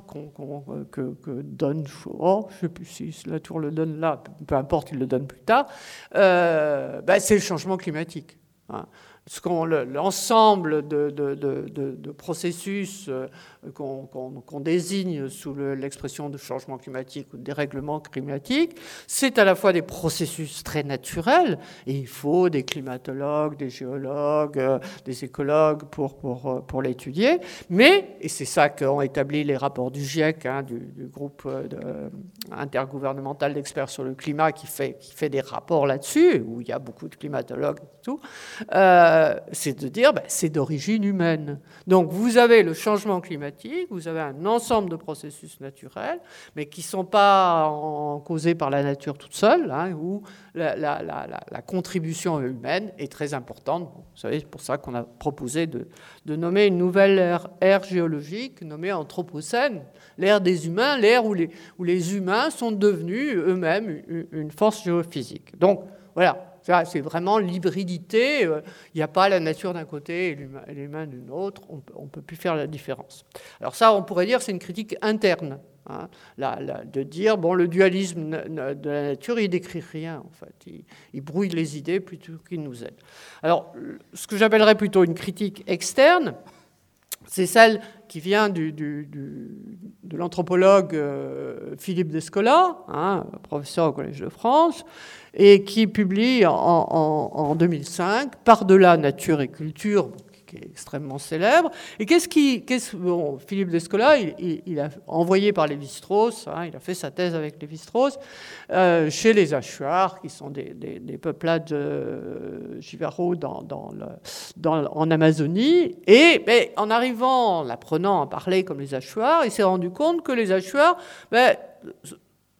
que, donne, je ne sais plus si Latour le donne là, peu importe, il le donne plus tard, ben, c'est le changement climatique. Hein l'ensemble de, de, processus euh, qu'on désigne sous l'expression de changement climatique ou de dérèglement climatique, c'est à la fois des processus très naturels, et il faut des climatologues, des géologues, euh, des écologues euh, pour l'étudier, mais, et c'est ça qu'ont établi les rapports du GIEC, hein, du, groupe intergouvernemental d'experts sur le climat, qui fait, des rapports là-dessus, où il y a beaucoup de climatologues et tout, c'est de dire ben, c'est d'origine humaine. Donc vous avez le changement climatique, vous avez un ensemble de processus naturels, mais qui ne sont pas causés par la nature toute seule, hein, où la, contribution humaine est très importante. vous savez, c'est pour ça qu'on a proposé de, nommer une nouvelle ère, géologique, nommée Anthropocène, l'ère des humains, l'ère où les, où les humains sont devenus eux-mêmes une force géophysique. Donc voilà, c'est vraiment l'hybridité. Euh, il n'y a pas la nature d'un côté et l'humain d'une autre. On ne peut plus faire la différence. Alors ça, on pourrait dire c'est une critique interne. Hein, de dire, bon, le dualisme de la nature, il décrit rien, en fait. Il, brouille les idées plutôt qu'il nous aide. Alors, ce que j'appellerais plutôt une critique externe, c'est celle qui vient de l'anthropologue euh, Philippe Descola, hein, professeur au Collège de France, et qui publie en, 2005 Par-delà nature et culture, qui est extrêmement célèbre. Et qu'est-ce qui. bon, Philippe Descola, il, a envoyé par Lévi-Strauss, hein, il a fait sa thèse avec Lévi-Strauss, euh, chez les Achuars, qui sont des, peuplades euh, dans, dans, en Amazonie. Et en arrivant, en apprenant à parler comme les Achuars, il s'est rendu compte que les Achuars. Ben,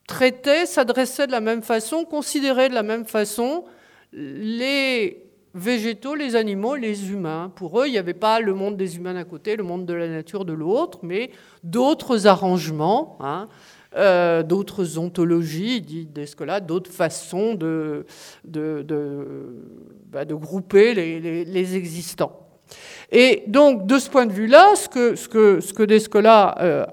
traitaient, s'adressaient de la même façon, considéraient de la même façon les végétaux, les animaux, les humains. Pour eux, il n'y avait pas le monde des humains d'un côté, le monde de la nature de l'autre, mais d'autres arrangements, hein, euh, d'autres ontologies, dit d'autres façons de, de, bah, grouper les existants. Et donc, de ce point de vue-là, ce que, ce Descola euh,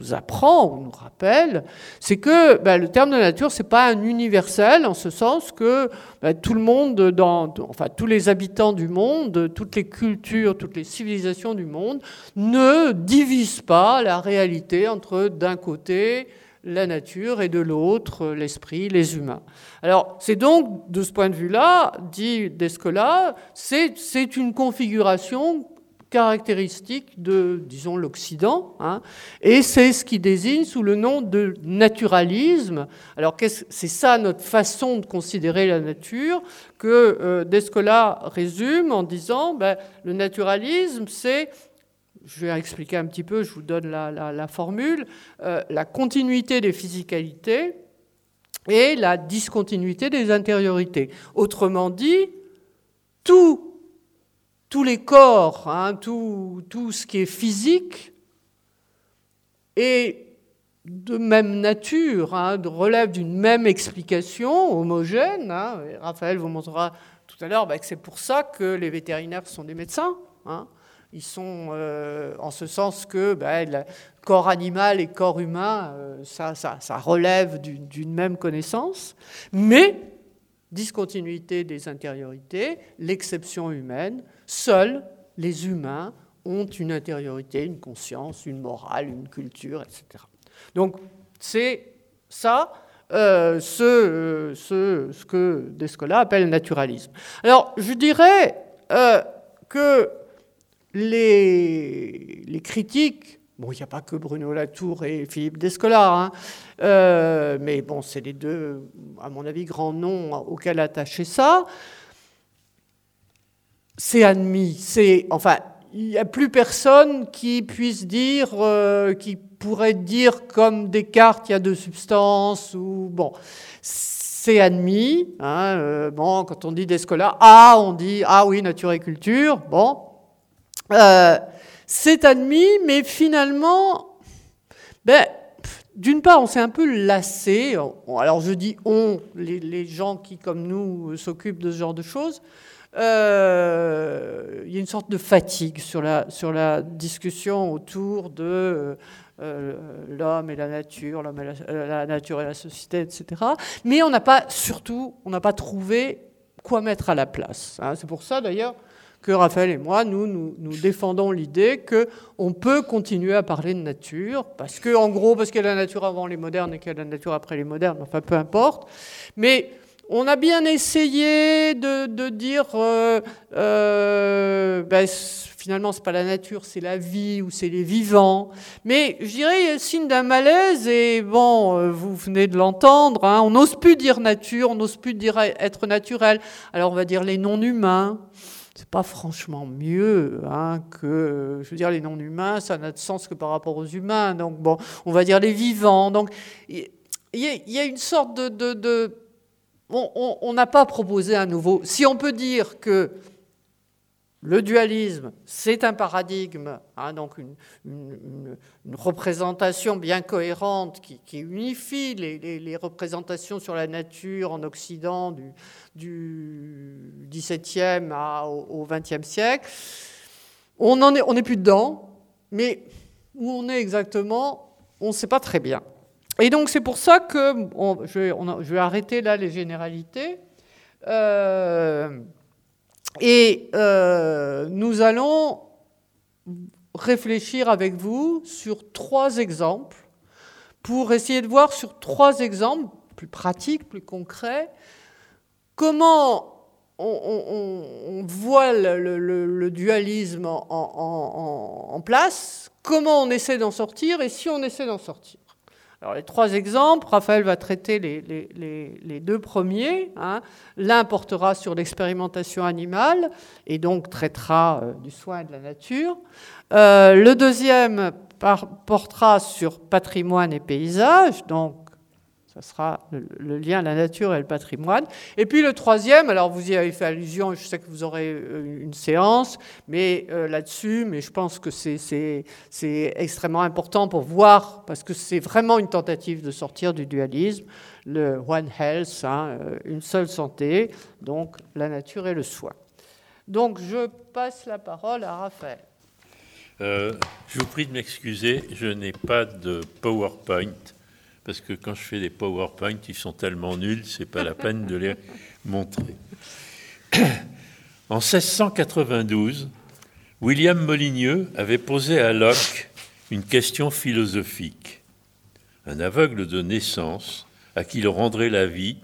nous apprend ou nous rappelle, c'est que ben, le terme de nature, c'est pas un universel, en ce sens que ben, tout le monde, dans, enfin tous les habitants du monde, toutes les cultures, toutes les civilisations du monde, ne divisent pas la réalité entre d'un côté la nature et de l'autre l'esprit, les humains. Alors c'est donc, de ce point de vue-là, dit Descola, c'est une configuration caractéristique de, disons, l'Occident, hein, et c'est ce qui désigne sous le nom de naturalisme. Alors c'est ça notre façon de considérer la nature que euh, Descola résume en disant ben, le naturalisme, c'est je vais expliquer un petit peu, je vous donne la, formule, euh, la continuité des physicalités et la discontinuité des intériorités. Autrement dit, tous les corps, hein, tout, ce qui est physique est de même nature, hein, relève d'une même explication homogène. Hein. Raphaël vous montrera tout à l'heure bah, que c'est pour ça que les vétérinaires sont des médecins. Ils sont euh, en ce sens que ben, corps animal et corps humain, euh, ça, ça, relève d'une même connaissance, mais discontinuité des intériorités, l'exception humaine, seuls les humains ont une intériorité, une conscience, une morale, une culture, etc. Donc c'est ça euh, ce, ce, ce, que Descola appelle naturalisme. Alors je dirais que les, critiques, bon, il n'y a pas que Bruno Latour et Philippe Descola, hein, euh, mais bon, c'est les deux, à mon avis, grands noms auxquels attacher ça. C'est admis, c'est, enfin, il n'y a plus personne qui puisse dire, euh, qui pourrait dire comme Descartes, il y a deux substances, ou bon, c'est admis. Hein, euh, bon, quand on dit Descola, ah, on dit ah oui, nature et culture, bon, euh, c'est admis, mais finalement, ben, d'une part, on s'est un peu lassé. Alors je dis on, les, gens qui, comme nous, s'occupent de ce genre de choses. Euh, il y a une sorte de fatigue sur la, discussion autour de euh, l'homme et la nature, l'homme et la, nature et la société, etc. Mais on n'a pas, surtout, on n'a pas trouvé quoi mettre à la place. Hein. C'est pour ça d'ailleurs que Raphaël et moi, nous, nous, défendons l'idée qu'on peut continuer à parler de nature, parce que, en gros, parce qu'il y a la nature avant les modernes et qu'il y a la nature après les modernes, enfin peu importe. Mais on a bien essayé de, dire, euh, euh, ben, finalement, c'est pas la nature, c'est la vie ou c'est les vivants. Mais je dirais, il y a signe d'un malaise, et bon, euh, vous venez de l'entendre, hein, on n'ose plus dire nature, on n'ose plus dire être naturel. Alors on va dire les non-humains c'est pas franchement mieux hein, que, je veux dire, les non-humains, ça n'a de sens que par rapport aux humains. Donc, bon, on va dire les vivants. Donc, il y, a une sorte de. on n'a pas proposé un nouveau. Si on peut dire que le dualisme, c'est un paradigme, hein, donc une, représentation bien cohérente qui, unifie les, représentations sur la nature en Occident du, XVIIe au XXe siècle. On n'est est, on plus dedans, mais où on est exactement, on ne sait pas très bien. Et donc c'est pour ça que je, vais, arrêter là les généralités. Euh, et euh, nous allons réfléchir avec vous sur trois exemples pour essayer de voir sur trois exemples plus pratiques, plus concrets, comment on, voit le, dualisme en, place, comment on essaie d'en sortir et si on essaie d'en sortir. Alors les trois exemples, Raphaël va traiter les, deux premiers. Hein. L'un portera sur l'expérimentation animale et donc traitera euh, du soin de la nature. Euh, le deuxième portera sur patrimoine et paysage, donc ça sera le, lien la nature et le patrimoine. Et puis le troisième, alors vous y avez fait allusion, je sais que vous aurez euh, une séance mais euh, là-dessus, mais je pense que c'est extrêmement important pour voir, parce que c'est vraiment une tentative de sortir du dualisme, le One Health, hein, euh, une seule santé, donc la nature et le soin. Donc je passe la parole à Raphaël. je vous prie de m'excuser, je n'ai pas de PowerPoint parce que quand je fais des PowerPoint, ils sont tellement nuls, c'est pas la peine de les montrer. En 1692, William Molyneux avait posé à Locke une question philosophique. Un aveugle de naissance, à qui le rendrait la vie,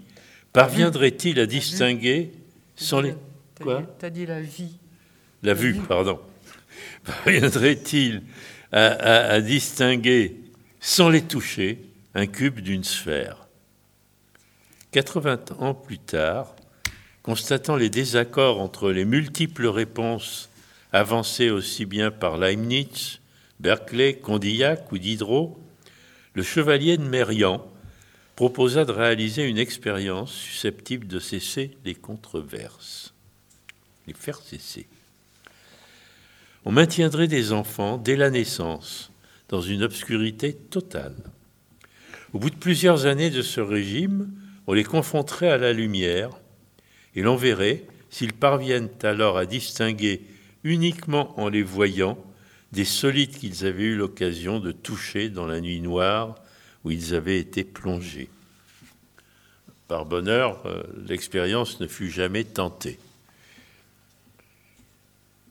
parviendrait-il à distinguer sans les... Quoi T'as dit la vie. La vue, pardon. Parviendrait-il à distinguer sans les toucher un cube d'une sphère. 80 ans plus tard, constatant les désaccords entre les multiples réponses avancées aussi bien par Leibniz, Berkeley, Condillac ou Diderot, le chevalier de Mérian proposa de réaliser une expérience susceptible de cesser les controverses, les faire cesser. On maintiendrait des enfants dès la naissance dans une obscurité totale. Au bout de plusieurs années de ce régime, on les confronterait à la lumière et l'on verrait s'ils parviennent alors à distinguer uniquement en les voyant des solides qu'ils avaient eu l'occasion de toucher dans la nuit noire où ils avaient été plongés. Par bonheur, euh, l'expérience ne fut jamais tentée.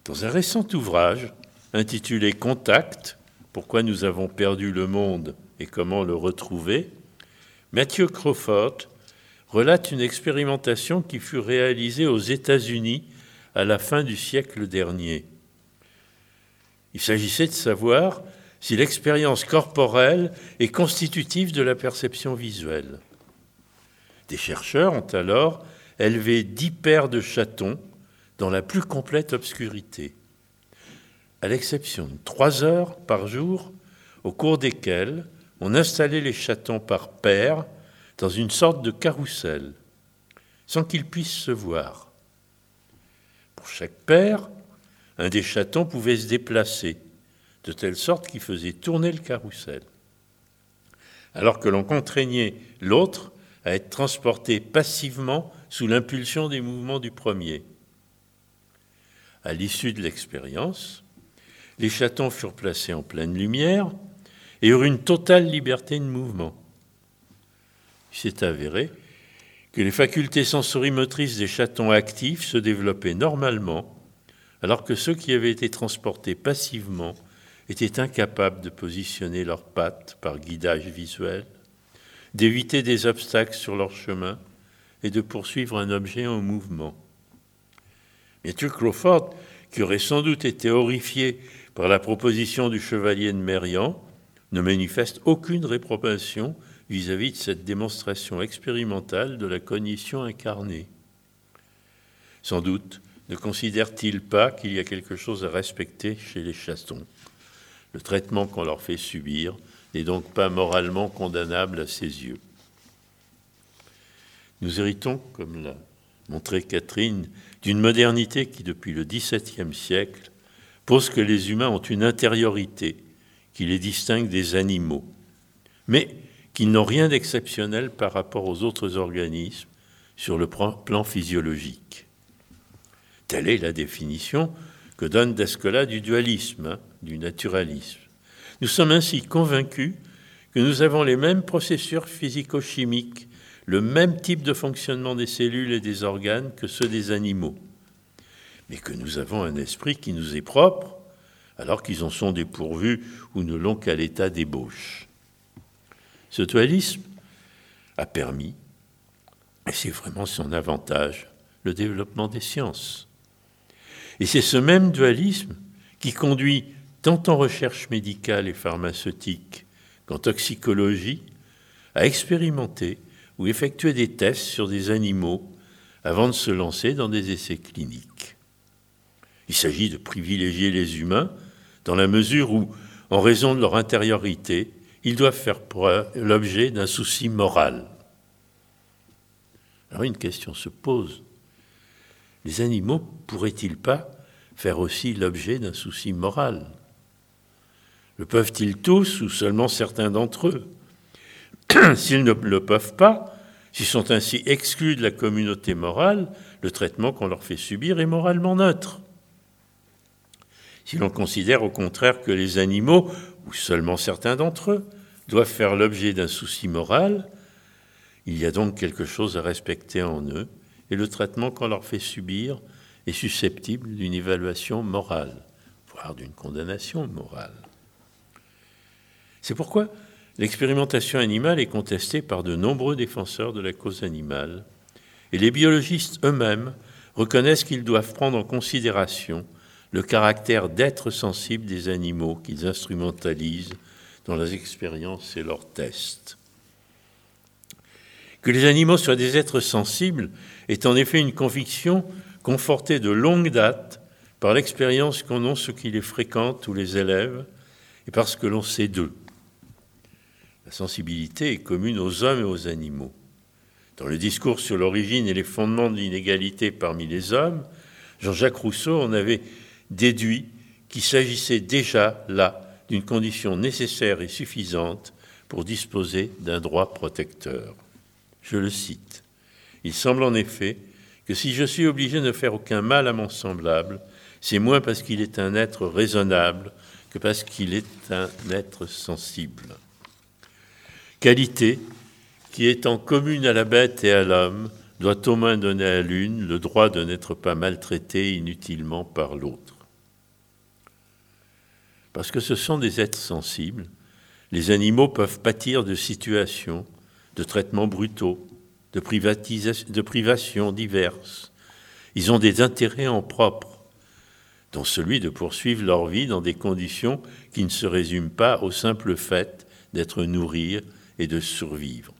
Dans un récent ouvrage intitulé Contact, pourquoi nous avons perdu le monde et comment le retrouver, Matthew Crawford relate une expérimentation qui fut réalisée aux États-Unis à la fin du siècle dernier. Il s'agissait de savoir si l'expérience corporelle est constitutive de la perception visuelle. Des chercheurs ont alors élevé dix paires de chatons dans la plus complète obscurité, à l'exception de trois heures par jour au cours desquelles on installait les chatons par paires dans une sorte de carrousel, sans qu'ils puissent se voir. Pour chaque paire, un des chatons pouvait se déplacer, de telle sorte qu'il faisait tourner le carrousel. alors que l'on contraignait l'autre à être transporté passivement sous l'impulsion des mouvements du premier. À l'issue de l'expérience, les chatons furent placés en pleine lumière et eurent une totale liberté de mouvement. Il s'est avéré que les facultés sensorimotrices des chatons actifs se développaient normalement, alors que ceux qui avaient été transportés passivement étaient incapables de positionner leurs pattes par guidage visuel, d'éviter des obstacles sur leur chemin et de poursuivre un objet en mouvement. Matthew Crawford, qui aurait sans doute été horrifié par la proposition du chevalier de Mérian, ne manifeste aucune réprobation vis-à-vis de cette démonstration expérimentale de la cognition incarnée. Sans doute ne considère-t-il pas qu'il y a quelque chose à respecter chez les chatons. Le traitement qu'on leur fait subir n'est donc pas moralement condamnable à ses yeux. Nous héritons, comme l'a montré Catherine, d'une modernité qui, depuis le XVIIe siècle, pose que les humains ont une intériorité qui les distingue des animaux. Mais qui n'ont rien d'exceptionnel par rapport aux autres organismes sur le plan physiologique. Telle est la définition que donne Descola du dualisme, hein, du naturalisme. Nous sommes ainsi convaincus que nous avons les mêmes processus physico-chimiques, le même type de fonctionnement des cellules et des organes que ceux des animaux, mais que nous avons un esprit qui nous est propre, alors qu'ils en sont dépourvus ou ne l'ont qu'à l'état d'ébauche. Ce dualisme a permis, et c'est vraiment son avantage, le développement des sciences. Et c'est ce même dualisme qui conduit tant en recherche médicale et pharmaceutique qu'en toxicologie à expérimenter ou effectuer des tests sur des animaux avant de se lancer dans des essais cliniques. Il s'agit de privilégier les humains dans la mesure où, en raison de leur intériorité, ils doivent faire l'objet d'un souci moral. Alors une question se pose. Les animaux pourraient-ils pas faire aussi l'objet d'un souci moral? Le peuvent-ils tous ou seulement certains d'entre eux? S'ils ne le peuvent pas, s'ils sont ainsi exclus de la communauté morale, le traitement qu'on leur fait subir est moralement neutre. Si l'on considère au contraire que les animaux, ou seulement certains d'entre eux, doivent faire l'objet d'un souci moral, il y a donc quelque chose à respecter en eux, et le traitement qu'on leur fait subir est susceptible d'une évaluation morale, voire d'une condamnation morale. C'est pourquoi l'expérimentation animale est contestée par de nombreux défenseurs de la cause animale, et les biologistes eux-mêmes reconnaissent qu'ils doivent prendre en considération le caractère d'être sensible des animaux qu'ils instrumentalisent dans leurs expériences et leurs tests. Que les animaux soient des êtres sensibles est en effet une conviction confortée de longue date par l'expérience qu'en ont ceux qui les fréquentent ou les élèves, et parce que l'on sait d'eux. La sensibilité est commune aux hommes et aux animaux. Dans le discours sur l'origine et les fondements de l'inégalité parmi les hommes, Jean-Jacques Rousseau en avait déduit qu'il s'agissait déjà là d'une condition nécessaire et suffisante pour disposer d'un droit protecteur. Je le cite. Il semble en effet que si je suis obligé de ne faire aucun mal à mon semblable, c'est moins parce qu'il est un être raisonnable que parce qu'il est un être sensible. Qualité qui étant commune à la bête et à l'homme, doit au moins donner à l'une le droit de n'être pas maltraité inutilement par l'autre parce que ce sont des êtres sensibles. Les animaux peuvent pâtir de situations, de traitements brutaux, de, privations diverses. Ils ont des intérêts en propre, dont celui de poursuivre leur vie dans des conditions qui ne se résument pas au simple fait d'être nourris et de survivre.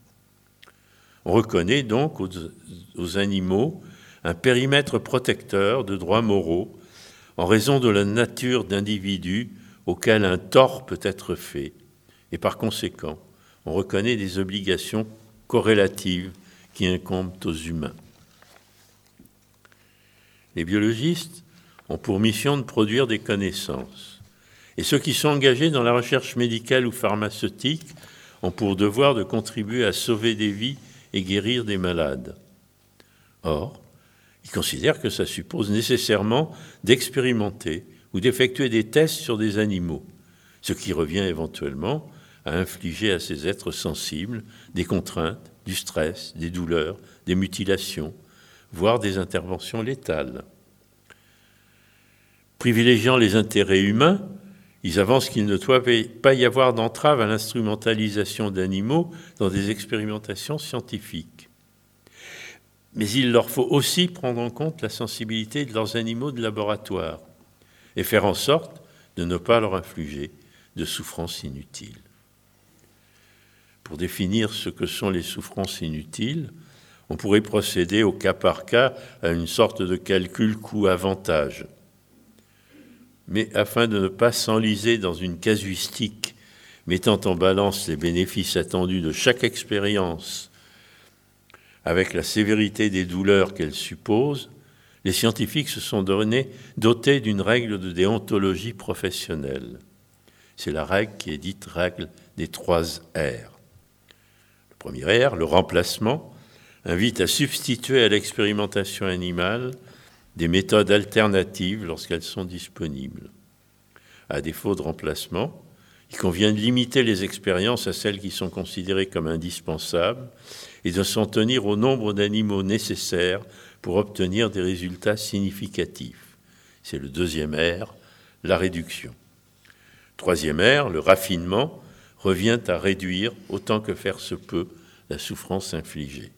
On reconnaît donc aux animaux un périmètre protecteur de droits moraux en raison de la nature d'individus auquel un tort peut être fait, et par conséquent, on reconnaît des obligations corrélatives qui incombent aux humains. Les biologistes ont pour mission de produire des connaissances, et ceux qui sont engagés dans la recherche médicale ou pharmaceutique ont pour devoir de contribuer à sauver des vies et guérir des malades. Or, ils considèrent que ça suppose nécessairement d'expérimenter ou d'effectuer des tests sur des animaux, ce qui revient éventuellement à infliger à ces êtres sensibles des contraintes, du stress, des douleurs, des mutilations, voire des interventions létales. Privilégiant les intérêts humains, ils avancent qu'il ne doit pas y avoir d'entrave à l'instrumentalisation d'animaux dans des expérimentations scientifiques. Mais il leur faut aussi prendre en compte la sensibilité de leurs animaux de laboratoire et faire en sorte de ne pas leur infliger de souffrances inutiles. Pour définir ce que sont les souffrances inutiles, on pourrait procéder au cas par cas à une sorte de calcul coût-avantage. Mais afin de ne pas s'enliser dans une casuistique mettant en balance les bénéfices attendus de chaque expérience avec la sévérité des douleurs qu'elle suppose, les scientifiques se sont donnés, dotés d'une règle de déontologie professionnelle. C'est la règle qui est dite règle des trois R. Le premier R, le remplacement, invite à substituer à l'expérimentation animale des méthodes alternatives lorsqu'elles sont disponibles. À défaut de remplacement, il convient de limiter les expériences à celles qui sont considérées comme indispensables et de s'en tenir au nombre d'animaux nécessaires pour obtenir des résultats significatifs. C'est le deuxième R, la réduction. Troisième R, le raffinement, revient à réduire autant que faire se peut la souffrance infligée.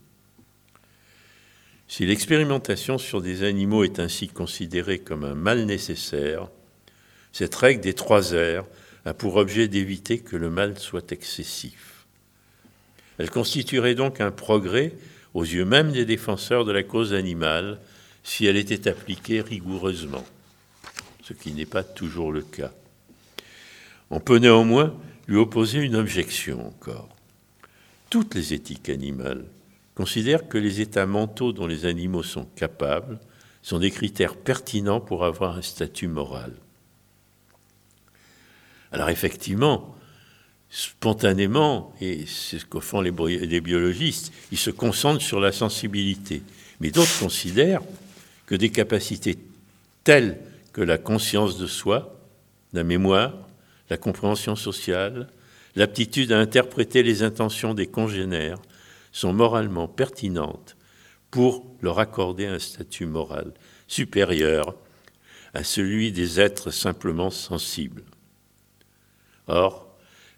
Si l'expérimentation sur des animaux est ainsi considérée comme un mal nécessaire, cette règle des trois R a pour objet d'éviter que le mal soit excessif. Elle constituerait donc un progrès aux yeux même des défenseurs de la cause animale si elle était appliquée rigoureusement, ce qui n'est pas toujours le cas. On peut néanmoins lui opposer une objection encore. Toutes les éthiques animales considère que les états mentaux dont les animaux sont capables sont des critères pertinents pour avoir un statut moral. Alors effectivement, spontanément, et c'est ce que font les, les, biologistes, ils se concentrent sur la sensibilité. Mais d'autres considèrent que des capacités telles que la conscience de soi, la mémoire, la compréhension sociale, l'aptitude à interpréter les intentions des congénères, sont moralement pertinentes pour leur accorder un statut moral supérieur à celui des êtres simplement sensibles. Or,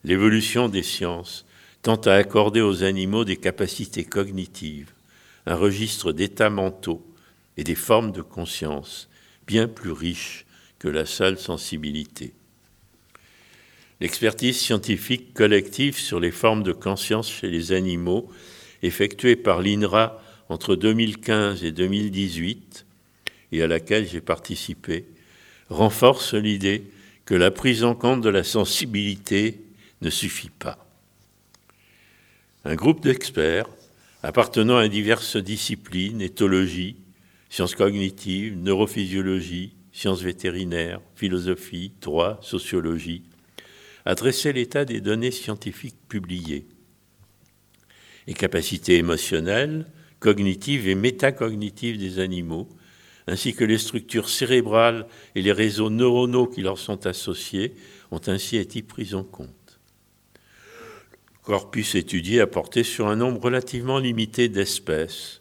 l'évolution des sciences tend à accorder aux animaux des capacités cognitives, un registre d'états mentaux et des formes de conscience bien plus riches que la seule sensibilité. L'expertise scientifique collective sur les formes de conscience chez les animaux effectuée par l'INRA entre 2015 et 2018, et à laquelle j'ai participé, renforce l'idée que la prise en compte de la sensibilité ne suffit pas. Un groupe d'experts appartenant à diverses disciplines, éthologie, sciences cognitives, neurophysiologie, sciences vétérinaires, philosophie, droit, sociologie, a dressé l'état des données scientifiques publiées les capacités émotionnelles, cognitives et métacognitives des animaux, ainsi que les structures cérébrales et les réseaux neuronaux qui leur sont associés, ont ainsi été pris en compte. Corpus étudié a porté sur un nombre relativement limité d'espèces,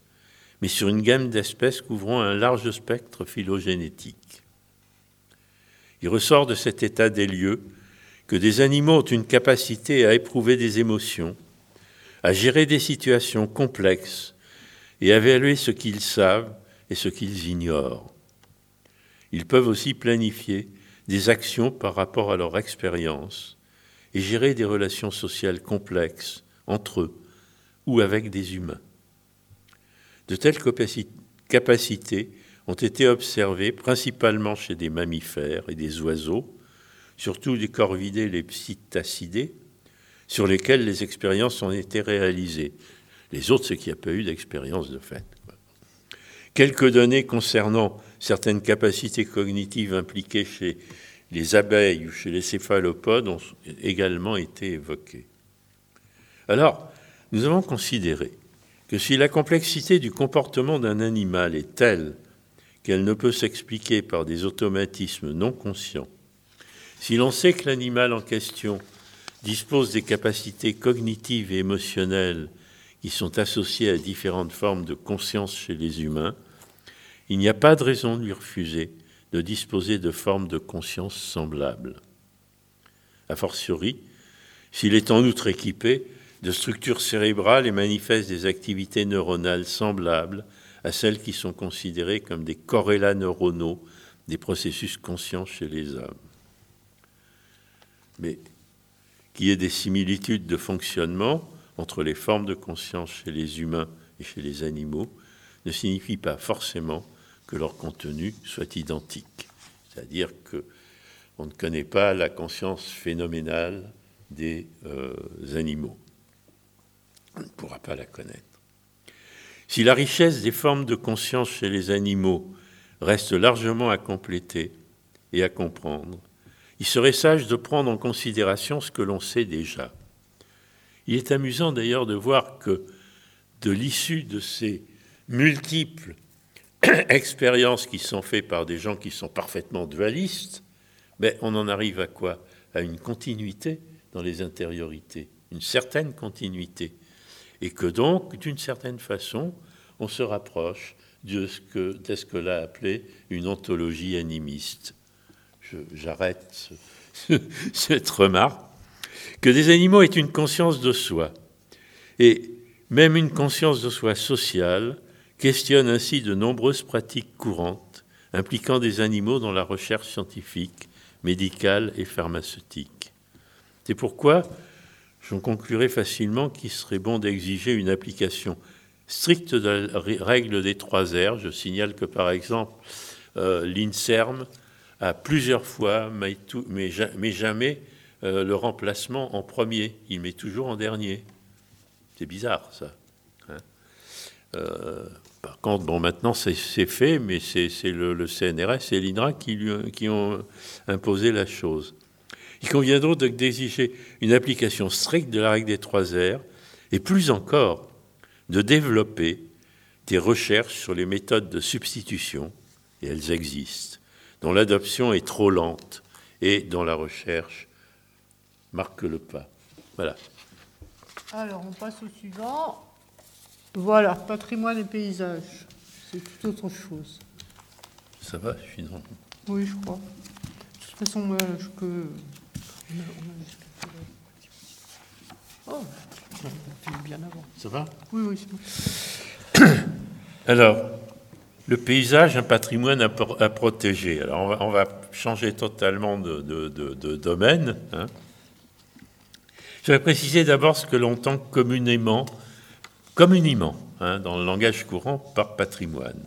mais sur une gamme d'espèces couvrant un large spectre phylogénétique. Il ressort de cet état des lieux que des animaux ont une capacité à éprouver des émotions, à gérer des situations complexes et à évaluer ce qu'ils savent et ce qu'ils ignorent. Ils peuvent aussi planifier des actions par rapport à leur expérience et gérer des relations sociales complexes entre eux ou avec des humains. De telles capacités ont été observées principalement chez des mammifères et des oiseaux, surtout des corvidés les psittacidés, sur lesquels les expériences ont été réalisées. Les autres, c'est qu'il n'y a pas eu d'expérience de fait. Quelques données concernant certaines capacités cognitives impliquées chez les abeilles ou chez les céphalopodes ont également été évoquées. Alors, nous avons considéré que si la complexité du comportement d'un animal est telle qu'elle ne peut s'expliquer par des automatismes non conscients, si l'on sait que l'animal en question dispose des capacités cognitives et émotionnelles qui sont associées à différentes formes de conscience chez les humains, il n'y a pas de raison de lui refuser de disposer de formes de conscience semblables. A fortiori, s'il est en outre équipé de structures cérébrales et manifeste des activités neuronales semblables à celles qui sont considérées comme des corrélats neuronaux des processus conscients chez les hommes. Mais qu'il y ait des similitudes de fonctionnement entre les formes de conscience chez les humains et chez les animaux ne signifie pas forcément que leur contenu soit identique. C'est-à-dire que on ne connaît pas la conscience phénoménale des euh, animaux. On ne pourra pas la connaître. Si la richesse des formes de conscience chez les animaux reste largement à compléter et à comprendre, il serait sage de prendre en considération ce que l'on sait déjà. Il est amusant d'ailleurs de voir que de l'issue de ces multiples expériences qui sont faites par des gens qui sont parfaitement dualistes, mais on en arrive à quoi? À une continuité dans les intériorités, une certaine continuité. Et que donc, d'une certaine façon, on se rapproche de ce que Descola a appelé une ontologie animiste. J'arrête cette remarque. Que des animaux aient une conscience de soi, et même une conscience de soi sociale, questionne ainsi de nombreuses pratiques courantes impliquant des animaux dans la recherche scientifique, médicale et pharmaceutique. C'est pourquoi j'en conclurai facilement qu'il serait bon d'exiger une application stricte de la règle des trois R. Je signale que, par exemple, euh, l'INSERM a plusieurs fois, mais, jamais euh, le remplacement en premier. Il met toujours en dernier. C'est bizarre, ça. Hein. Euh, par contre, bon, maintenant c'est fait, mais c'est le, CNRS et l'INRA qui, ont imposé la chose. Il convient donc d'exiger une application stricte de la règle des trois R, et plus encore, de développer des recherches sur les méthodes de substitution, et elles existent, dont l'adoption est trop lente et dont la recherche marque le pas. Voilà. Alors, on passe au suivant. Voilà, patrimoine et paysage. C'est tout autre chose. Ça va, finalement Oui, je crois. De toute façon, je peux. Oh, on bien avant. Ça va? Oui, oui, c'est bon. Alors, le paysage, un patrimoine à, protéger. Alors, on va, changer totalement de, domaine. Hein. Je vais préciser d'abord ce que l'on entend communément communément, hein, dans le langage courant, par patrimoine.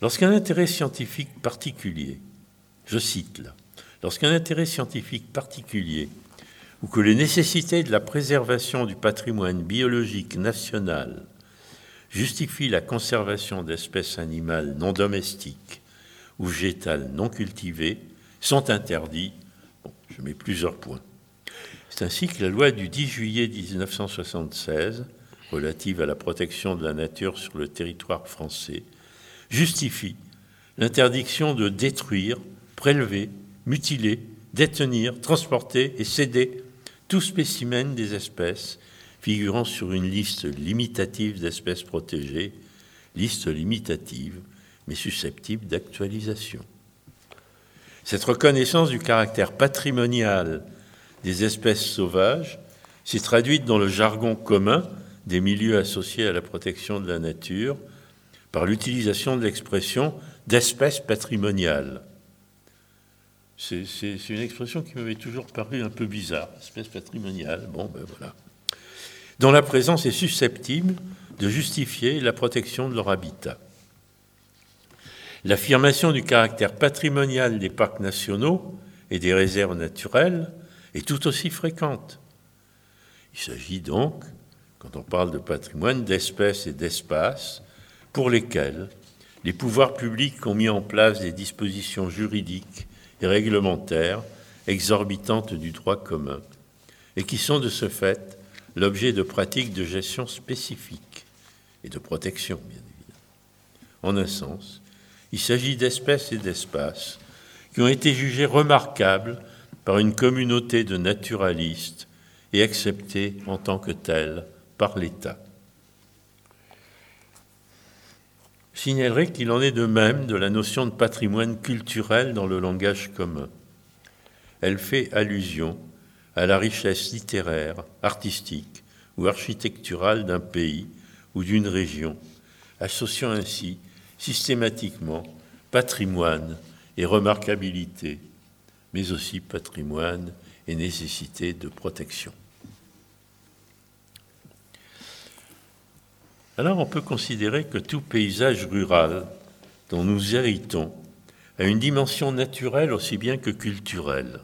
Lorsqu'un intérêt scientifique particulier, je cite là, lorsqu'un intérêt scientifique particulier ou que les nécessités de la préservation du patrimoine biologique national justifient la conservation d'espèces animales non domestiques ou végétales non cultivées, sont interdits. je mets plusieurs points. C'est ainsi que la loi du 10 juillet 1976 relative à la protection de la nature sur le territoire français justifie l'interdiction de détruire, prélever, mutiler, détenir, transporter et céder tout spécimen des espèces figurant sur une liste limitative d'espèces protégées, liste limitative mais susceptible d'actualisation. Cette reconnaissance du caractère patrimonial des espèces sauvages s'est traduite dans le jargon commun des milieux associés à la protection de la nature par l'utilisation de l'expression d'espèces patrimoniales. C'est une expression qui m'avait toujours paru un peu bizarre, espèce patrimoniale. Bon, ben voilà. Dont la présence est susceptible de justifier la protection de leur habitat. L'affirmation du caractère patrimonial des parcs nationaux et des réserves naturelles est tout aussi fréquente. Il s'agit donc quand on parle de patrimoine, d'espèces et d'espaces pour lesquels les pouvoirs publics ont mis en place des dispositions juridiques et réglementaires exorbitantes du droit commun et qui sont de ce fait l'objet de pratiques de gestion spécifiques et de protection, bien évidemment. En un sens, il s'agit d'espèces et d'espaces qui ont été jugés remarquables par une communauté de naturalistes et acceptés en tant que tels par l'État. Signalerai qu'il en est de même de la notion de patrimoine culturel dans le langage commun. Elle fait allusion à la richesse littéraire, artistique ou architecturale d'un pays ou d'une région, associant ainsi systématiquement patrimoine et remarquabilité, mais aussi patrimoine et nécessité de protection. Alors on peut considérer que tout paysage rural dont nous héritons a une dimension naturelle aussi bien que culturelle.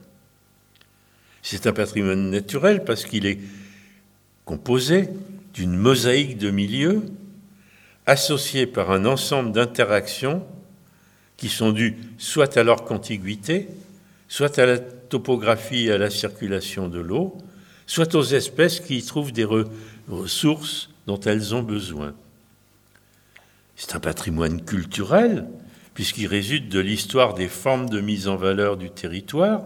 C'est un patrimoine naturel parce qu'il est composé d'une mosaïque de milieux associés par un ensemble d'interactions qui sont dues soit à leur contiguïté, soit à la topographie et à la circulation de l'eau, soit aux espèces qui y trouvent des ressources dont elles ont besoin. C'est un patrimoine culturel, puisqu'il résulte de l'histoire des formes de mise en valeur du territoire,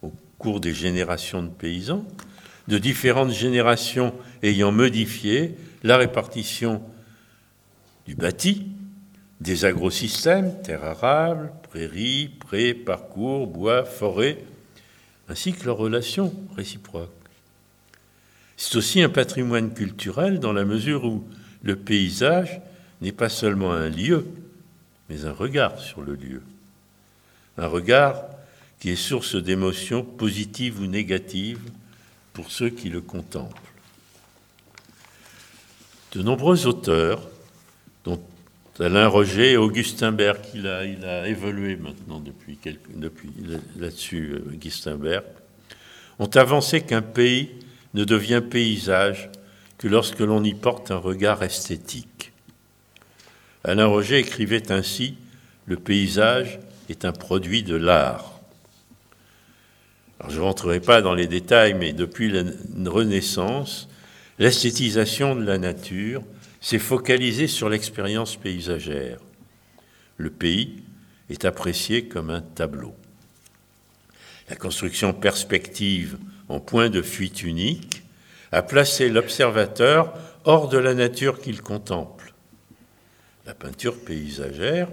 au cours des générations de paysans, de différentes générations ayant modifié la répartition du bâti, des agrosystèmes, terres arables, prairies, prés, parcours, bois, forêts, ainsi que leurs relations réciproques. C'est aussi un patrimoine culturel dans la mesure où le paysage n'est pas seulement un lieu, mais un regard sur le lieu. Un regard qui est source d'émotions positives ou négatives pour ceux qui le contemplent. De nombreux auteurs, dont Alain Roger et Augustin Berg, il a, évolué maintenant là-dessus, euh, Augustin Berg, ont avancé qu'un pays ne devient paysage que lorsque l'on y porte un regard esthétique. Alain Roger écrivait ainsi Le paysage est un produit de l'art. je ne rentrerai pas dans les détails, mais depuis la Renaissance, l'esthétisation de la nature s'est focalisée sur l'expérience paysagère. Le pays est apprécié comme un tableau. La construction perspective en point de fuite unique, a placé l'observateur hors de la nature qu'il contemple. La peinture paysagère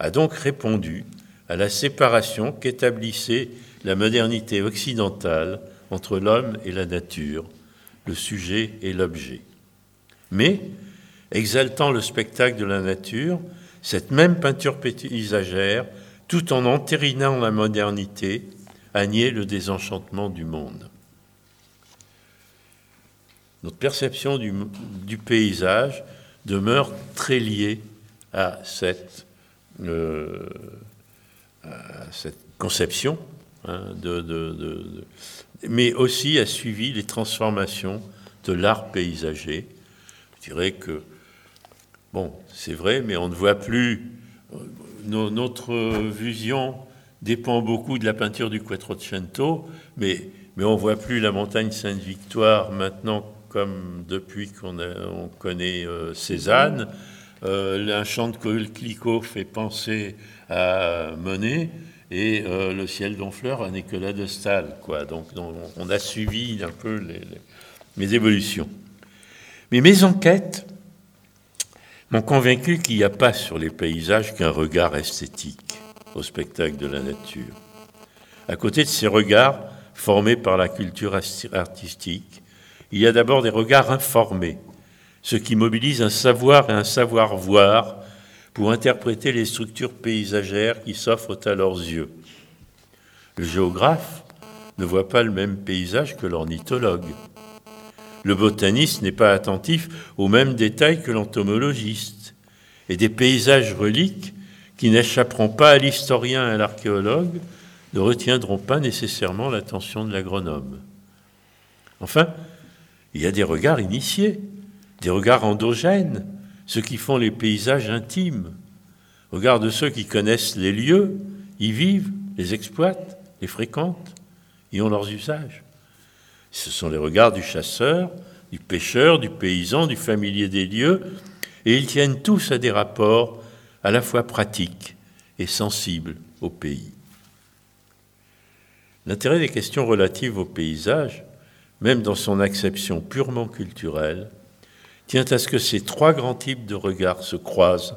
a donc répondu à la séparation qu'établissait la modernité occidentale entre l'homme et la nature, le sujet et l'objet. Mais, exaltant le spectacle de la nature, cette même peinture paysagère, tout en entérinant la modernité, a nié le désenchantement du monde notre perception du, paysage demeure très liée à cette, euh, conception, hein, de, mais aussi a suivi les transformations de l'art paysager. Je dirais que, bon, c'est vrai, mais on ne voit plus. Euh, notre vision dépend beaucoup de la peinture du Quattrocento, mais, mais on ne voit plus la montagne Sainte-Victoire maintenant comme depuis qu'on on connaît euh, Cézanne. Euh, un chant de Clicquot fait penser à Monet et euh, le ciel d'Honfleur à Nicolas de Stahl. Donc, on a suivi un peu mes évolutions. Mais mes enquêtes m'ont convaincu qu'il n'y a pas sur les paysages qu'un regard esthétique au spectacle de la nature. À côté de ces regards formés par la culture artistique, il y a d'abord des regards informés, ce qui mobilise un savoir et un savoir-voir pour interpréter les structures paysagères qui s'offrent à leurs yeux. Le géographe ne voit pas le même paysage que l'ornithologue. Le botaniste n'est pas attentif aux mêmes détails que l'entomologiste. Et des paysages reliques qui n'échapperont pas à l'historien et à l'archéologue ne retiendront pas nécessairement l'attention de l'agronome. Enfin, il y a des regards initiés, des regards endogènes, ceux qui font les paysages intimes, regards de ceux qui connaissent les lieux, y vivent, les exploitent, les fréquentent, y ont leurs usages. Ce sont les regards du chasseur, du pêcheur, du paysan, du familier des lieux, et ils tiennent tous à des rapports à la fois pratiques et sensibles au pays. L'intérêt des questions relatives au paysage, même dans son acception purement culturelle, tient à ce que ces trois grands types de regards se croisent,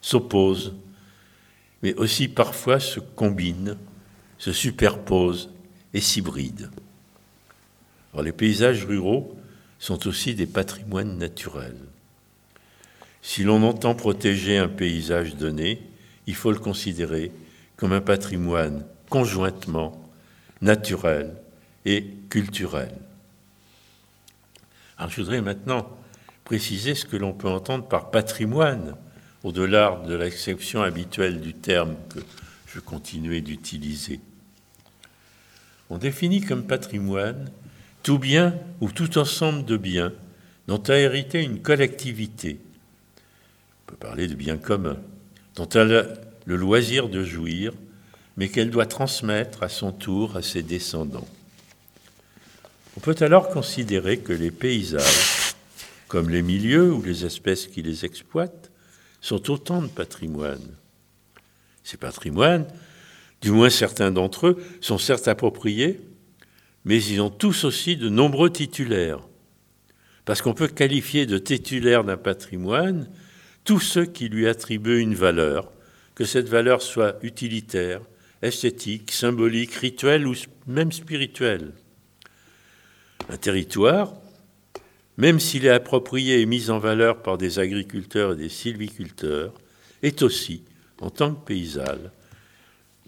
s'opposent, mais aussi parfois se combinent, se superposent et s'hybrident. les paysages ruraux sont aussi des patrimoines naturels. Si l'on entend protéger un paysage donné, il faut le considérer comme un patrimoine conjointement naturel et culturel. Je voudrais maintenant préciser ce que l'on peut entendre par patrimoine, au-delà de l'exception habituelle du terme que je continuais d'utiliser. On définit comme patrimoine tout bien ou tout ensemble de biens dont a hérité une collectivité. On peut parler de biens communs, dont elle a le loisir de jouir, mais qu'elle doit transmettre à son tour à ses descendants. On peut alors considérer que les paysages, comme les milieux ou les espèces qui les exploitent, sont autant de patrimoines. Ces patrimoines, du moins certains d'entre eux, sont certes appropriés, mais ils ont tous aussi de nombreux titulaires. Parce qu'on peut qualifier de titulaire d'un patrimoine tous ceux qui lui attribuent une valeur, que cette valeur soit utilitaire, esthétique, symbolique, rituelle ou même spirituelle. Un territoire, même s'il est approprié et mis en valeur par des agriculteurs et des sylviculteurs, est aussi, en tant que paysage,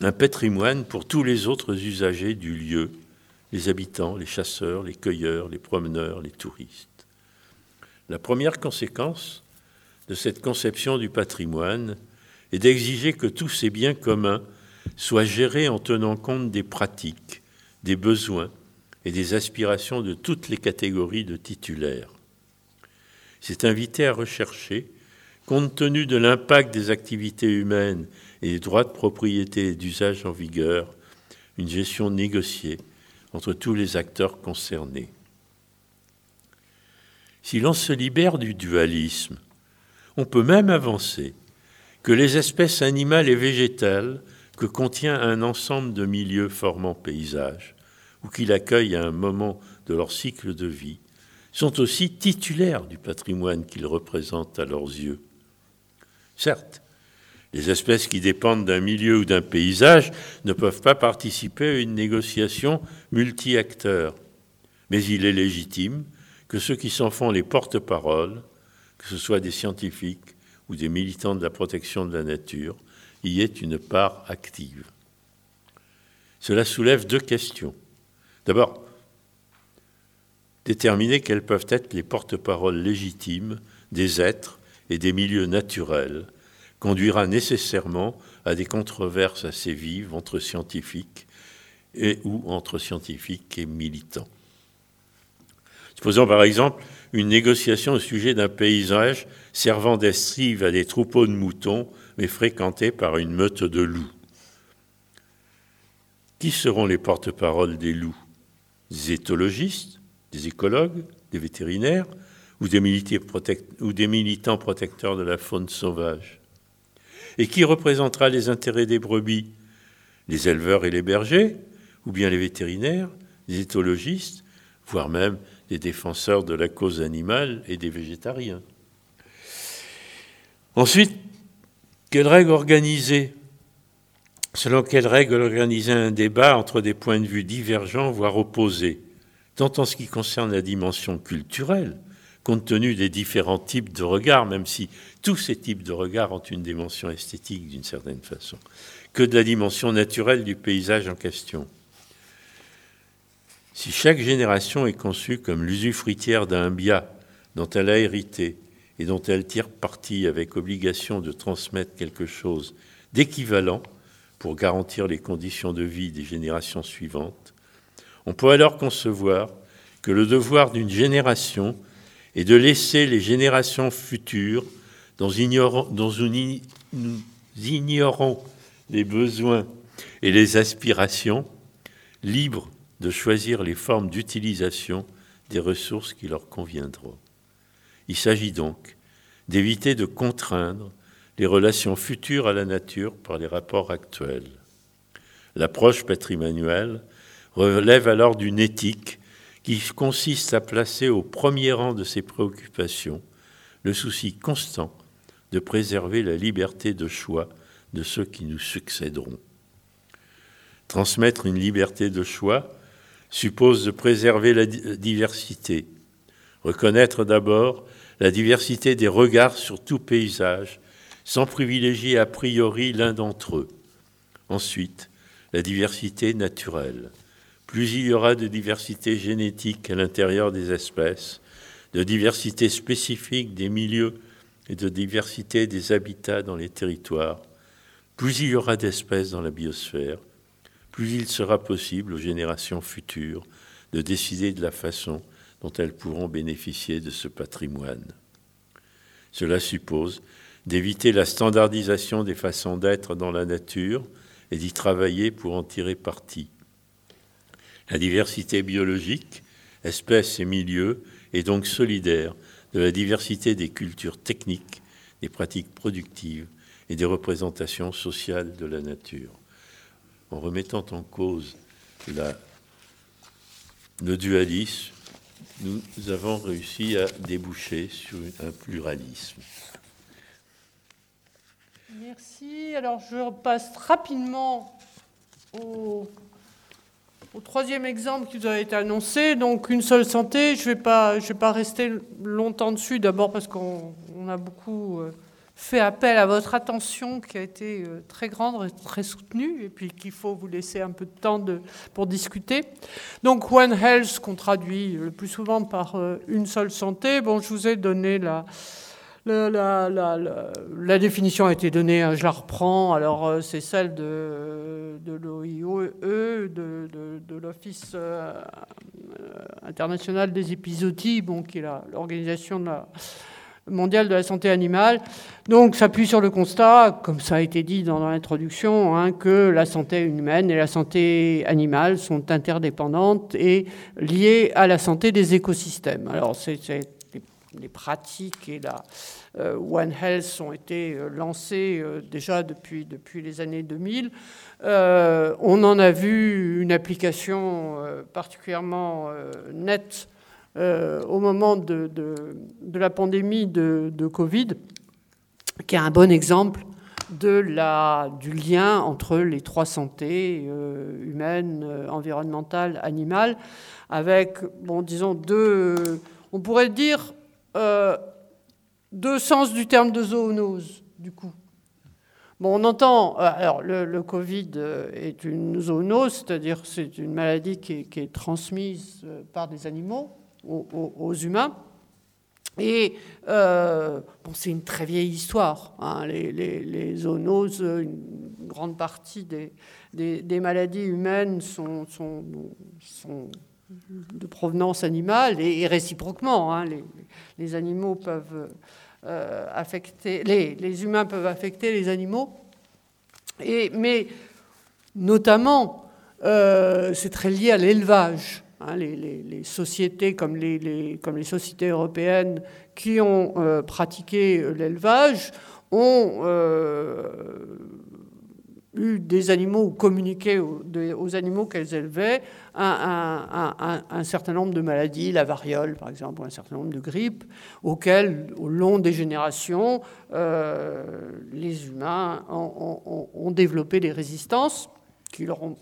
un patrimoine pour tous les autres usagers du lieu, les habitants, les chasseurs, les cueilleurs, les promeneurs, les touristes. La première conséquence de cette conception du patrimoine est d'exiger que tous ces biens communs soient gérés en tenant compte des pratiques, des besoins et des aspirations de toutes les catégories de titulaires. C'est invité à rechercher, compte tenu de l'impact des activités humaines et des droits de propriété et d'usage en vigueur, une gestion négociée entre tous les acteurs concernés. Si l'on se libère du dualisme, on peut même avancer que les espèces animales et végétales que contient un ensemble de milieux formant paysage, ou qu'il accueille à un moment de leur cycle de vie, sont aussi titulaires du patrimoine qu'ils représentent à leurs yeux. Certes, les espèces qui dépendent d'un milieu ou d'un paysage ne peuvent pas participer à une négociation multi-acteurs, mais il est légitime que ceux qui s'en font les porte-paroles, que ce soit des scientifiques ou des militants de la protection de la nature, y ait une part active. Cela soulève deux questions. D'abord, déterminer quels peuvent être les porte-paroles légitimes des êtres et des milieux naturels conduira nécessairement à des controverses assez vives entre scientifiques et ou entre scientifiques et militants. Supposons par exemple une négociation au sujet d'un paysage servant d'estrive à des troupeaux de moutons, mais fréquenté par une meute de loups. Qui seront les porte-paroles des loups? Des éthologistes, des écologues, des vétérinaires ou des, militants protecteurs de la faune sauvage Et qui représentera les intérêts des brebis? Les éleveurs et les bergers Ou bien les vétérinaires, les éthologistes, voire même des défenseurs de la cause animale et des végétariens. Ensuite, quelles règles organiser Selon quelles règles organiser un débat entre des points de vue divergents, voire opposés, tant en ce qui concerne la dimension culturelle, compte tenu des différents types de regards, même si tous ces types de regards ont une dimension esthétique d'une certaine façon, que de la dimension naturelle du paysage en question. Si chaque génération est conçue comme l'usufruitière d'un bien dont elle a hérité et dont elle tire parti avec obligation de transmettre quelque chose d'équivalent pour garantir les conditions de vie des générations suivantes, on peut alors concevoir que le devoir d'une génération est de laisser les générations futures, dont, nous ignorons les besoins et les aspirations, libres de choisir les formes d'utilisation des ressources qui leur conviendront. Il s'agit donc d'éviter de contraindre les relations futures à la nature par les rapports actuels. L'approche patrimoniale relève alors d'une éthique qui consiste à placer au premier rang de ses préoccupations le souci constant de préserver la liberté de choix de ceux qui nous succéderont. Transmettre une liberté de choix suppose de préserver la diversité, reconnaître d'abord la diversité des regards sur tout paysage, sans privilégier a priori l'un d'entre eux. Ensuite, la diversité naturelle. Plus il y aura de diversité génétique à l'intérieur des espèces, de diversité spécifique des milieux et de diversité des habitats dans les territoires, plus il y aura d'espèces dans la biosphère, plus il sera possible aux générations futures de décider de la façon dont elles pourront bénéficier de ce patrimoine. Cela suppose d'éviter la standardisation des façons d'être dans la nature et d'y travailler pour en tirer parti. La diversité biologique, espèces et milieux, est donc solidaire de la diversité des cultures techniques, des pratiques productives et des représentations sociales de la nature. En remettant en cause le dualisme, nous avons réussi à déboucher sur un pluralisme. Alors je passe rapidement au, troisième exemple qui vous a été annoncé. Donc une seule santé. Je ne vais, pas, rester longtemps dessus. D'abord parce qu'on a beaucoup euh, fait appel à votre attention qui a été euh, très grande très soutenue, et puis qu'il faut vous laisser un peu de temps pour discuter. Donc One Health, qu'on traduit le plus souvent par euh, une seule santé. Bon, je vous ai donné la, la, définition a été donnée, hein, je la reprends. Alors, euh, c'est celle de, de l'OIE, de, l'Office international des épizooties, bon, qui est l'organisation mondiale de la santé animale. Donc s'appuie sur le constat, comme ça a été dit dans l'introduction, hein, que la santé humaine et la santé animale sont interdépendantes et liées à la santé des écosystèmes. Alors c'est les pratiques et la euh, One Health ont été euh, lancées euh, déjà depuis, les années 2000. on en a vu une application particulièrement nette au moment de, la pandémie de, Covid, qui est un bon exemple du lien entre les trois santé, humaine, environnementale, animale, avec, bon, disons, deux, on pourrait dire, deux sens du terme de zoonose, du coup. Bon, on entend, alors le, Covid est une zoonose, c'est-à-dire c'est une maladie qui est transmise par des animaux, aux, humains. Et euh, bon, c'est une très vieille histoire. Hein. Les, les, zoonoses, une grande partie des, maladies humaines sont, de provenance animale et, réciproquement. Hein. Les, animaux peuvent euh, affecter, les, humains peuvent affecter les animaux. Et, mais notamment, euh, c'est très lié à l'élevage. Hein, les, sociétés comme les, comme les, sociétés européennes qui ont euh, pratiqué l'élevage ont eu des animaux ou aux, animaux qu'elles élevaient un, certain nombre de maladies, la variole par exemple, ou un certain nombre de grippes, auxquelles, au long des générations, les humains ont, ont développé des résistances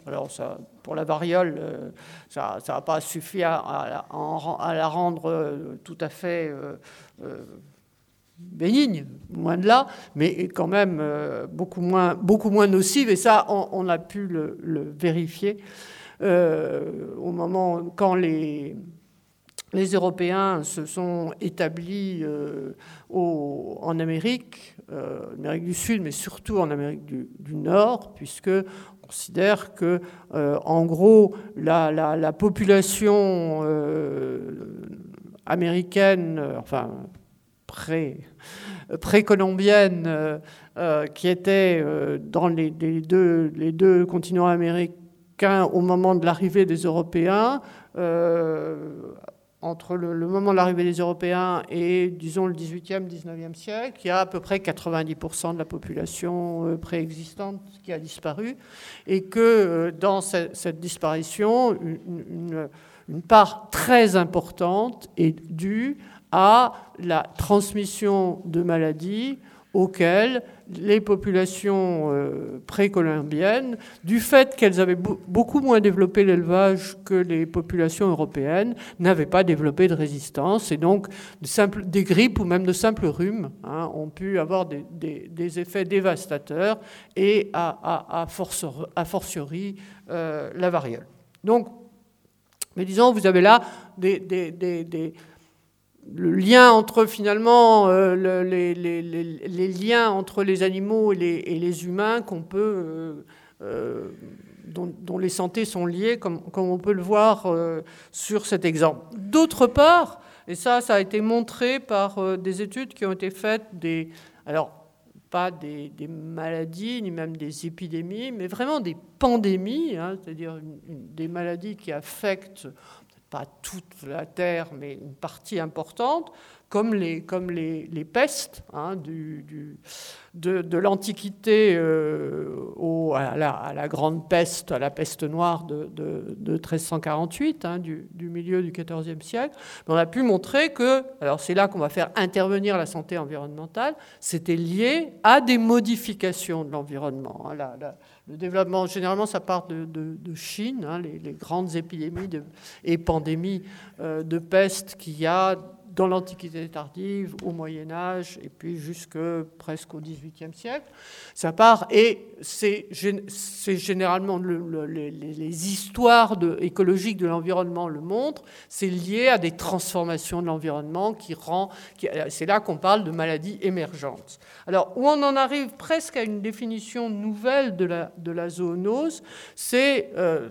alors ça, pour la variole, euh, ça n'a pas suffi à, la rendre euh, tout à fait euh, bénigne, moins de là, mais quand même beaucoup, moins, beaucoup moins nocive, et ça, on, a pu le, vérifier au moment quand les, les Européens se sont établis en Amérique, Amérique du Sud, mais surtout en Amérique du, Nord, puisque considère que, euh, en gros, la, population euh, américaine, euh, enfin, pré, précolombienne, qui était dans les, deux, continents américains, qu'au moment de l'arrivée des Européens, entre le, moment de l'arrivée des Européens et, disons, le 18e, 19e siècle, il y a à peu près 90% de la population euh, préexistante qui a disparu, et que euh, dans cette, disparition, une, part très importante est due à la transmission de maladies auxquelles les populations euh, précolombiennes, du fait qu'elles avaient beaucoup moins développé l'élevage que les populations européennes, n'avaient pas développé de résistance. Et donc, des grippes ou même de simples rhumes hein, ont pu avoir des, effets dévastateurs et à, fortiori euh, la variole. Donc, mais disons, vous avez là des le lien entre finalement euh, les, liens entre les animaux et les, humains qu'on peut euh, euh, dont, les santé sont liées comme, on peut le voir sur cet exemple. D'autre part, et ça ça a été montré par des études qui ont été faites des alors pas des, maladies ni même des épidémies, mais vraiment des pandémies, hein, c'est-à-dire des maladies qui affectent pas toute la Terre, mais une partie importante, comme les, comme les, les pestes hein, du, de, de l'Antiquité euh, à, la, grande peste, à la peste noire de, de, de 1348, hein, du, du, milieu du XIVe siècle. on a pu montrer que, alors c'est là qu'on va faire intervenir la santé environnementale, c'était lié à des modifications de l'environnement. Hein, le développement, généralement, ça part de, Chine, hein, les, grandes épidémies et pandémies euh, de peste qu'il y a dans l'Antiquité tardive, au Moyen Âge, et puis jusque presque au XVIIIe siècle. Ça part, et c'est généralement les, histoires écologiques de l'environnement le montrent, c'est lié à des transformations de l'environnement qui rend... C'est là qu'on parle de maladies émergentes. Alors, où on en arrive presque à une définition nouvelle de la, zoonose, c'est... Euh,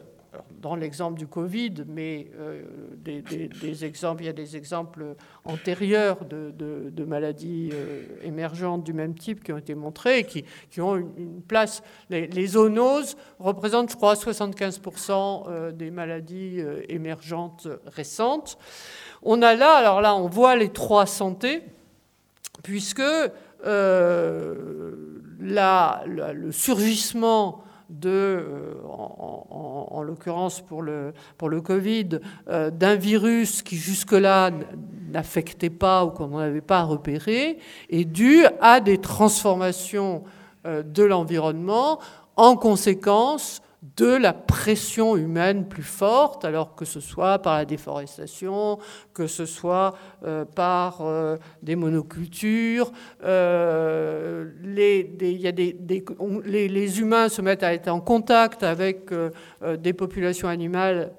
dans l'exemple du Covid, mais euh, des, exemples, il y a des exemples antérieurs de, maladies euh, émergentes du même type qui ont été montrés et qui, ont une, place. Les, zoonoses représentent, je crois, 75% euh, des maladies émergentes récentes. On a là, alors là, on voit les trois santé, puisque le surgissement de, euh, en, l'occurrence pour le, Covid, euh, d'un virus qui jusque-là n'affectait pas ou qu'on n'avait pas repéré, est dû à des transformations euh, de l'environnement en conséquence de la pression humaine plus forte, alors que ce soit par la déforestation, que ce soit euh, par euh, des monocultures. Euh, les, y a des, les, humains se mettent à être en contact avec des populations animales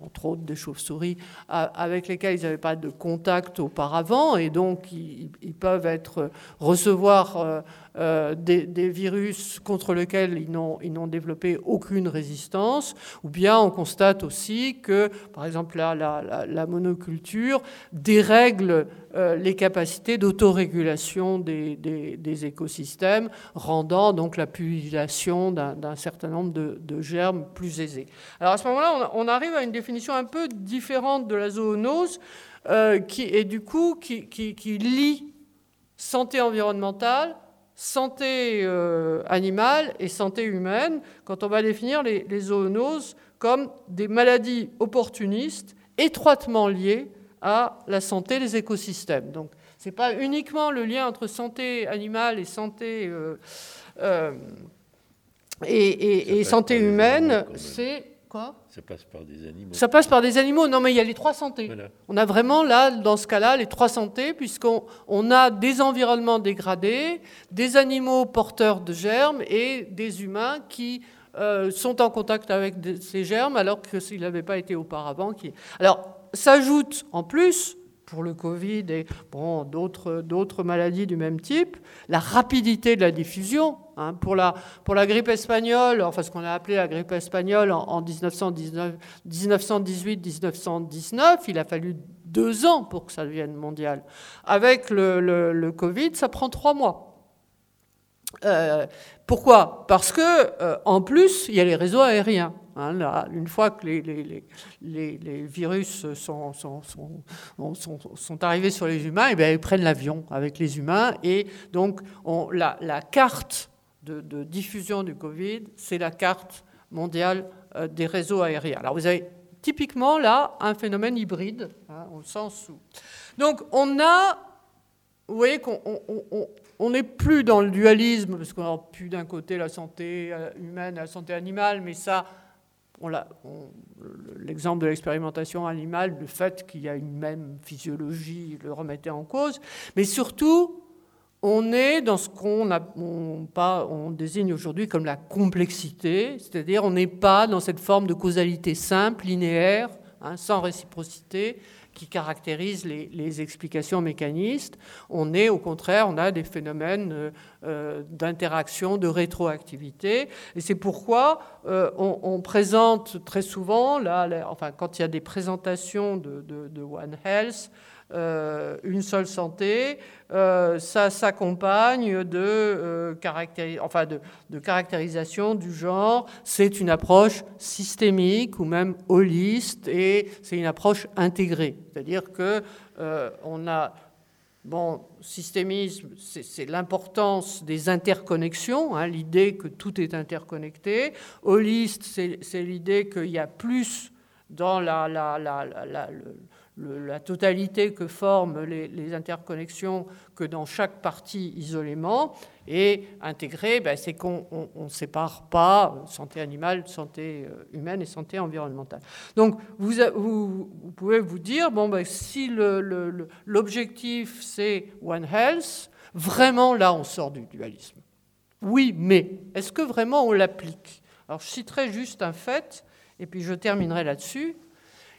entre autres des chauves-souris, avec lesquelles ils n'avaient pas de contact auparavant, et donc ils, peuvent être, recevoir euh, des, virus contre lesquels ils n'ont développé aucune résistance, ou bien on constate aussi que, par exemple, la, la, monoculture dérègle euh, les capacités d'autorégulation des, des, écosystèmes, rendant donc la pullulation d'un certain nombre de, de, germes plus aisée. Alors à ce moment-là, on, arrive à une définition un peu différente de la zoonose, euh, qui, et du coup qui, qui, qui lie santé environnementale santé euh, animale et santé humaine quand on va définir les, zoonoses comme des maladies opportunistes étroitement liées à la santé des écosystèmes. Donc, ce n'est pas uniquement le lien entre santé animale et santé, euh, euh, et santé humaine, c'est ça passe par des animaux. Ça passe par des animaux. Non, mais il y a les trois santé. On a vraiment là, dans ce cas-là, les trois santé, puisqu'on on a des environnements dégradés, des animaux porteurs de germes et des humains qui euh, sont en contact avec ces germes alors que s'ils n'avaient pas été auparavant. Qui... Alors, s'ajoute en plus pour le Covid et bon, d'autres maladies du même type, la rapidité de la diffusion. Hein, pour, la, pour la grippe espagnole, enfin ce qu'on a appelé la grippe espagnole en, 1918-1919, il a fallu deux ans pour que ça devienne mondial. Avec le, le, Covid, ça prend trois mois. Euh, pourquoi? Parce que euh, en plus, il y a les réseaux aériens. Hein, une fois que les, virus sont, arrivés sur les humains, et eh bien, ils prennent l'avion avec les humains. Et donc, on, la, carte de, diffusion du Covid, c'est la carte mondiale euh, des réseaux aériens. Alors, vous avez typiquement là un phénomène hybride, hein, au sens où. Donc, on a. Vous voyez qu'on on n'est plus dans le dualisme, parce qu'on n'a plus d'un côté la santé euh, humaine et la santé animale, mais ça, l'exemple de l'expérimentation animale, le fait qu'il y a une même physiologie le remettait en cause, mais surtout, on est dans ce qu'on on, on désigne aujourd'hui comme la complexité, c'est-à-dire on n'est pas dans cette forme de causalité simple, linéaire, hein, sans réciprocité, qui caractérise les, explications mécanistes. On est, au contraire, on a des phénomènes euh, euh, d'interaction, de rétroactivité. Et c'est pourquoi euh, on, présente très souvent, là, enfin, quand il y a des présentations de, de One Health, euh, une seule santé, euh, ça s'accompagne de, euh, caractérisation du genre. C'est une approche systémique ou même holiste et c'est une approche intégrée. C'est-à-dire que on a Bon, systémisme, c'est l'importance des interconnexions, hein, l'idée que tout est interconnecté. Holiste, c'est l'idée qu'il y a plus dans la, la totalité que forment les, interconnexions que dans chaque partie isolément. Et intégré, ben, c'est qu'on ne sépare pas santé animale, santé euh, humaine et santé environnementale. Donc vous, pouvez vous dire, bon, ben, si l'objectif c'est One Health, vraiment là on sort du dualisme. Oui, mais est-ce que vraiment on l'applique? Alors je citerai juste un fait, et puis je terminerai là-dessus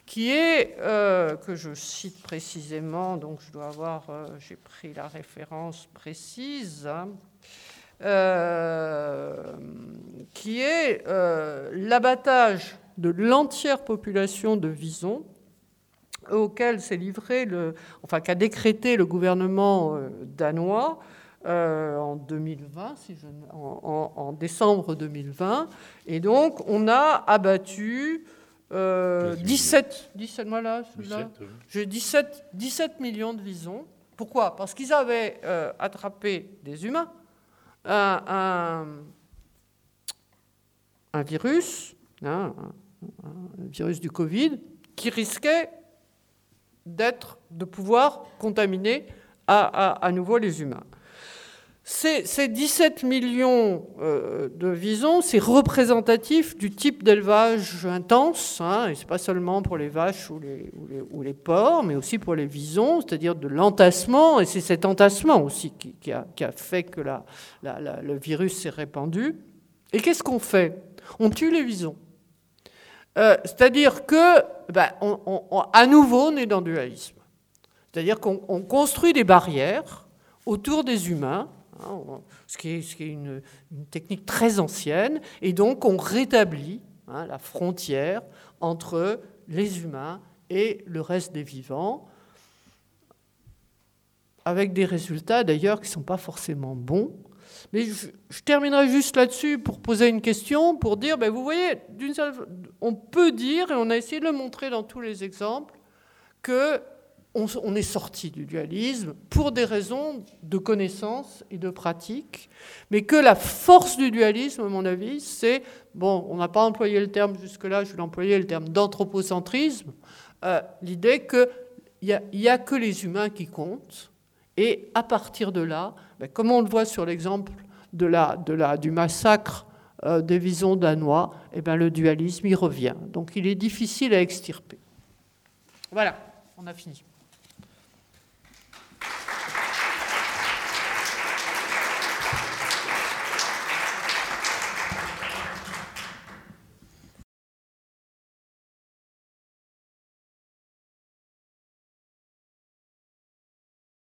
qui est, euh, que je cite précisément, donc je dois avoir, euh, j'ai pris la référence précise, hein, euh, qui est l'abattage de l'entière population de Vison, auquel s'est livré, le, enfin qu'a décrété le gouvernement danois en 2020, si je, en, décembre 2020, et donc on a abattu 17, 17, voilà, j'ai 17, 17 millions de visons. Pourquoi? Parce qu'ils avaient euh, attrapé des humains un, un, virus, hein, un, virus du Covid, qui risquait d'être, de pouvoir contaminer à, à nouveau les humains. Ces, 17 millions euh, de visons, c'est représentatif du type d'élevage intense, hein, et ce n'est pas seulement pour les vaches ou les, porcs, mais aussi pour les visons, c'est-à-dire de l'entassement, et c'est cet entassement aussi qui, a, fait que le virus s'est répandu. Et qu'est-ce qu'on fait? On tue les visons. Euh, c'est-à-dire que, ben, à nouveau, on est dans le dualisme. C'est-à-dire qu'on construit des barrières autour des humains Hein, ce qui est, une, technique très ancienne, et donc on rétablit hein, la frontière entre les humains et le reste des vivants, avec des résultats d'ailleurs qui ne sont pas forcément bons. Mais je, terminerai juste là-dessus pour poser une question, pour dire, ben vous voyez, on peut dire, et on a essayé de le montrer dans tous les exemples, que on, est sorti du dualisme pour des raisons de connaissance et de pratique, mais que la force du dualisme, à mon avis, c'est, bon, on n'a pas employé le terme jusque-là, je vais l'employer, le terme d'anthropocentrisme, euh, l'idée qu'il n'y a, a, que les humains qui comptent, et à partir de là, ben, comme on le voit sur l'exemple de la, du massacre euh, des visons danois, eh ben, le dualisme y revient. Donc il est difficile à extirper. Voilà, on a fini.